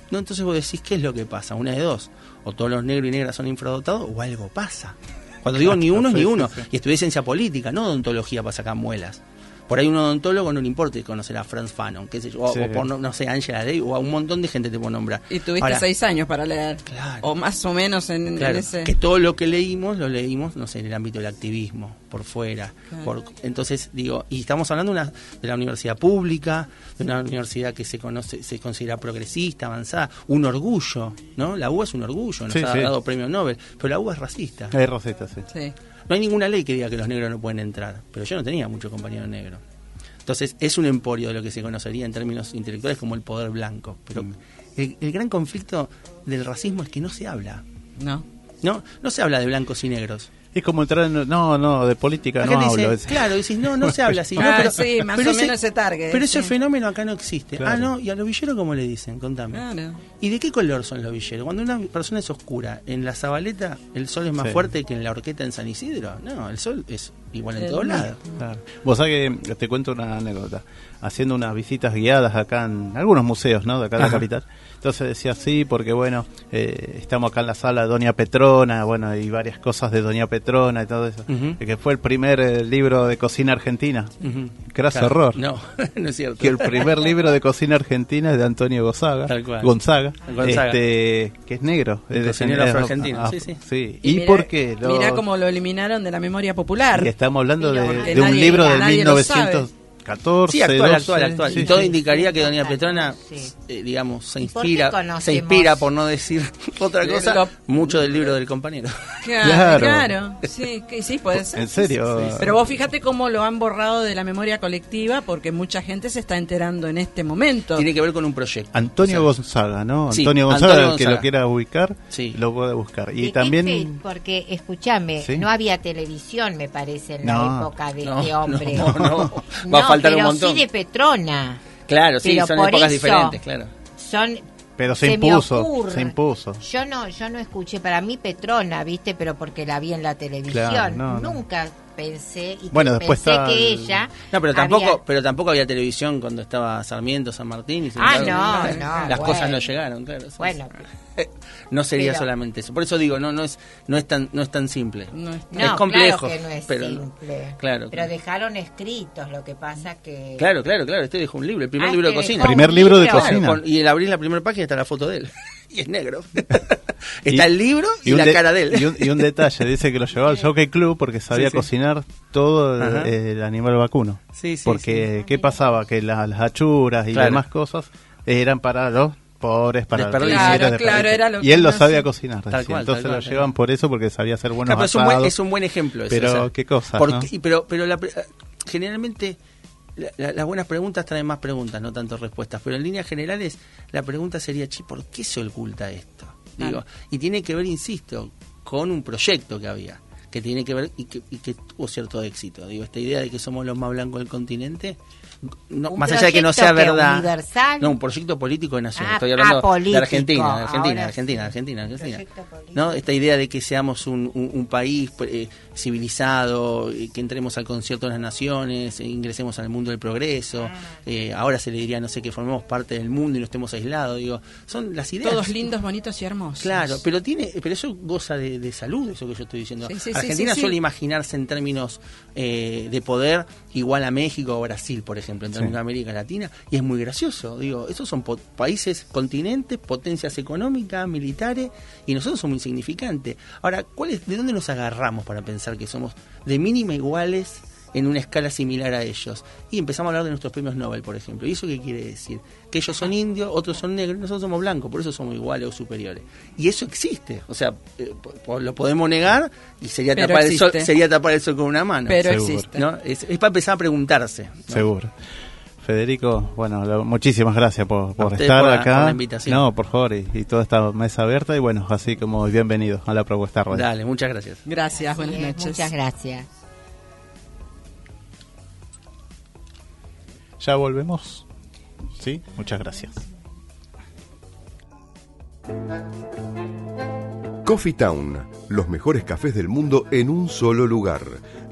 ¿No? Entonces vos decís, ¿qué es lo que pasa? Una de dos o todos los negros y negras son infradotados, o algo pasa. Cuando digo ni uno es ni uno. Y estudié ciencia política, no odontología para sacar muelas. Por ahí un odontólogo no le importa conocer a Franz Fanon, qué sé yo, o, por, no, sé, Angela Day, o a un montón de gente te puedo nombrar. Y tuviste seis años para leer. Claro. O más o menos en, ese... Que todo lo que leímos, lo leímos, no sé, en el ámbito del activismo, por fuera. Por, entonces, digo, y estamos hablando una, de la universidad pública, de una universidad que se conoce, se considera progresista, avanzada, un orgullo, ¿no? La UA es un orgullo, nos ha dado premio Nobel, pero la UA es racista. Es racista, sí. No hay ninguna ley que diga que los negros no pueden entrar, pero yo no tenía mucho compañero negro. Entonces es un emporio de lo que se conocería en términos intelectuales como el poder blanco. Pero Mm. el, el gran conflicto del racismo es que no se habla. No. No, no se habla de blancos y negros. Es como entrar en... No, no, de política no hablo. dice, claro, decís, no, no se habla así. no, Ah, pero, sí, más pero o menos ese target, Pero ese sí. fenómeno acá no existe. Claro. Ah, no, ¿y a los villeros cómo le dicen? Contame. Claro. ¿Y de qué color son los villeros? Cuando una persona es oscura, en la Zabaleta el sol es más Sí. fuerte que en la horqueta en San Isidro. No, el sol es igual en El todos mismo. lados. Claro. Vos sabés que te cuento una anécdota. Haciendo unas visitas guiadas acá en algunos museos, ¿no? De acá de la capital. Entonces decía, sí, porque bueno, eh, estamos acá en la sala de Doña Petrona, bueno, y varias cosas de Doña Petrona y todo eso. Ujú. Que fue el primer eh, libro de cocina argentina. Ujú. Graso Claro. error. No, no es cierto. Que el primer libro de cocina argentina es de Antonio Gonzaga. Tal cual. Gonzaga. Gonzaga. Este, que es negro. El es de- cocinero afroargentino, ah, sí, sí. sí. ¿Y, mira- por qué? Lo- Mira cómo lo eliminaron de la memoria popular. y estamos hablando Y de, lo- de un libro de nadie lo sabe. 1914. Sí, actual, 12, actual, actual. sí, y todo sí. indicaría que Doña Petrona, Sí. eh, digamos, se ¿Y por qué inspira, se inspira, por no decir otra Lo- cosa, mucho del libro del compañero. Claro, Claro. Sí, que, sí, puede ser. ¿En serio? Sí, sí. Pero vos fíjate cómo lo han borrado de la memoria colectiva porque mucha gente se está enterando en este momento. Tiene que ver con un proyecto. Antonio O sea, Gonzaga, ¿no? Sí, Antonio Gonzaga, Antonio el que Gonzaga. lo quiera ubicar, Sí. lo puede buscar. ¿De Y también... Porque, escúchame, Sí. no había televisión, me parece, en No. la época de No, este hombre. no, no. Va un pero montón. sí de Petrona. Claro, sí, Pero son por épocas eso- diferentes, claro. Son Pero se, impuso, se impuso. Yo no, yo no escuché, para mí Petrona, viste, pero porque la vi en la televisión. Claro, no, no. Pensé y Bueno, que después pensé está que el- ella. No, pero tampoco, había- pero tampoco había televisión cuando estaba Sarmiento, San Martín y Ah, no, las no, Las bueno. cosas no llegaron, claro. Bueno, no sería pero- solamente eso. Por eso digo, no, no es, no es tan, no es tan simple. No es- no, es complejo, claro que no es pero simple. claro, Pero claro. dejaron escritos, lo que pasa que. Claro, claro, claro. Este dejó un libro, el primer Ah, libro de este cocina. Primer libro de Claro, cocina. con- y el abrir la primera página está la foto de él. y es negro. está Y- el libro y, la de- cara de él. Y un, y un detalle, dice que lo llevaba al Jockey Club porque sabía Sí, sí. cocinar todo el, el animal vacuno. Sí, sí, porque, ¿qué pasaba? Que la- las achuras y Claro. demás cosas eran para los pobres, para los Claro, desperdicios. claro, era lo Y él lo sabía cocinar, Tal cual, entonces tal lo cual, llevan por eso porque sabía hacer buenos Claro, pero es, un buen, asados. es un buen ejemplo. Eso, Pero, o sea, ¿qué porque- no? pero pero la pre- generalmente la- la- las buenas preguntas traen más preguntas, no tanto respuestas. Pero en líneas generales, la pregunta sería, chi, ¿por qué se oculta esto? Digo, y tiene que ver, insisto, con un proyecto que había, que tiene que ver y que, y que tuvo cierto éxito. Digo, esta idea de que somos los más blancos del continente, no, ¿Un más allá de que no sea que verdad. universal? No, un proyecto político de nación. Ah, Estoy hablando ah, de Argentina, Argentina, Argentina, sí. Argentina. ¿No? Esta idea de que seamos un, un- un país eh, civilizado, que entremos al concierto de las naciones, eh, ingresemos al mundo del progreso, Ah. eh, ahora se le diría, no sé, que formemos parte del mundo y no estemos aislados, digo, son las ideas. Todos lindos, bonitos y hermosos. Claro, pero tiene, pero eso goza de, de salud, eso que yo estoy diciendo. Sí, sí, sí, Argentina sí, sí. suele imaginarse en términos eh, de poder igual a México o Brasil, por ejemplo, en términos Sí. de América Latina, y es muy gracioso. Digo, esos son po- países, continentes, potencias económicas, militares, y nosotros somos insignificantes. Ahora, ¿cuál es, ¿de dónde nos agarramos para pensar que somos de mínima iguales? en una escala similar a ellos. Y empezamos a hablar de nuestros premios Nobel, por ejemplo. ¿Y eso qué quiere decir? Que ellos son indios, otros son negros, y nosotros somos blancos, por eso somos iguales o superiores. Y eso existe. O sea, eh, lo podemos negar y sería Pero tapar, el sol, existe. sería tapar el sol con una mano. Pero Seguro. existe. ¿no? es, es para empezar a preguntarse. ¿no? Seguro. Federico, bueno, lo- muchísimas gracias por, estar por la- acá. por la invitación. No, por favor, y, y toda esta mesa abierta. Y bueno, así como bienvenido a la propuesta radio. Dale, muchas gracias. Gracias, Así buenas es, noches. Muchas gracias. Ya volvemos. Sí, muchas gracias. Coffee Town, los mejores cafés del mundo en un solo lugar.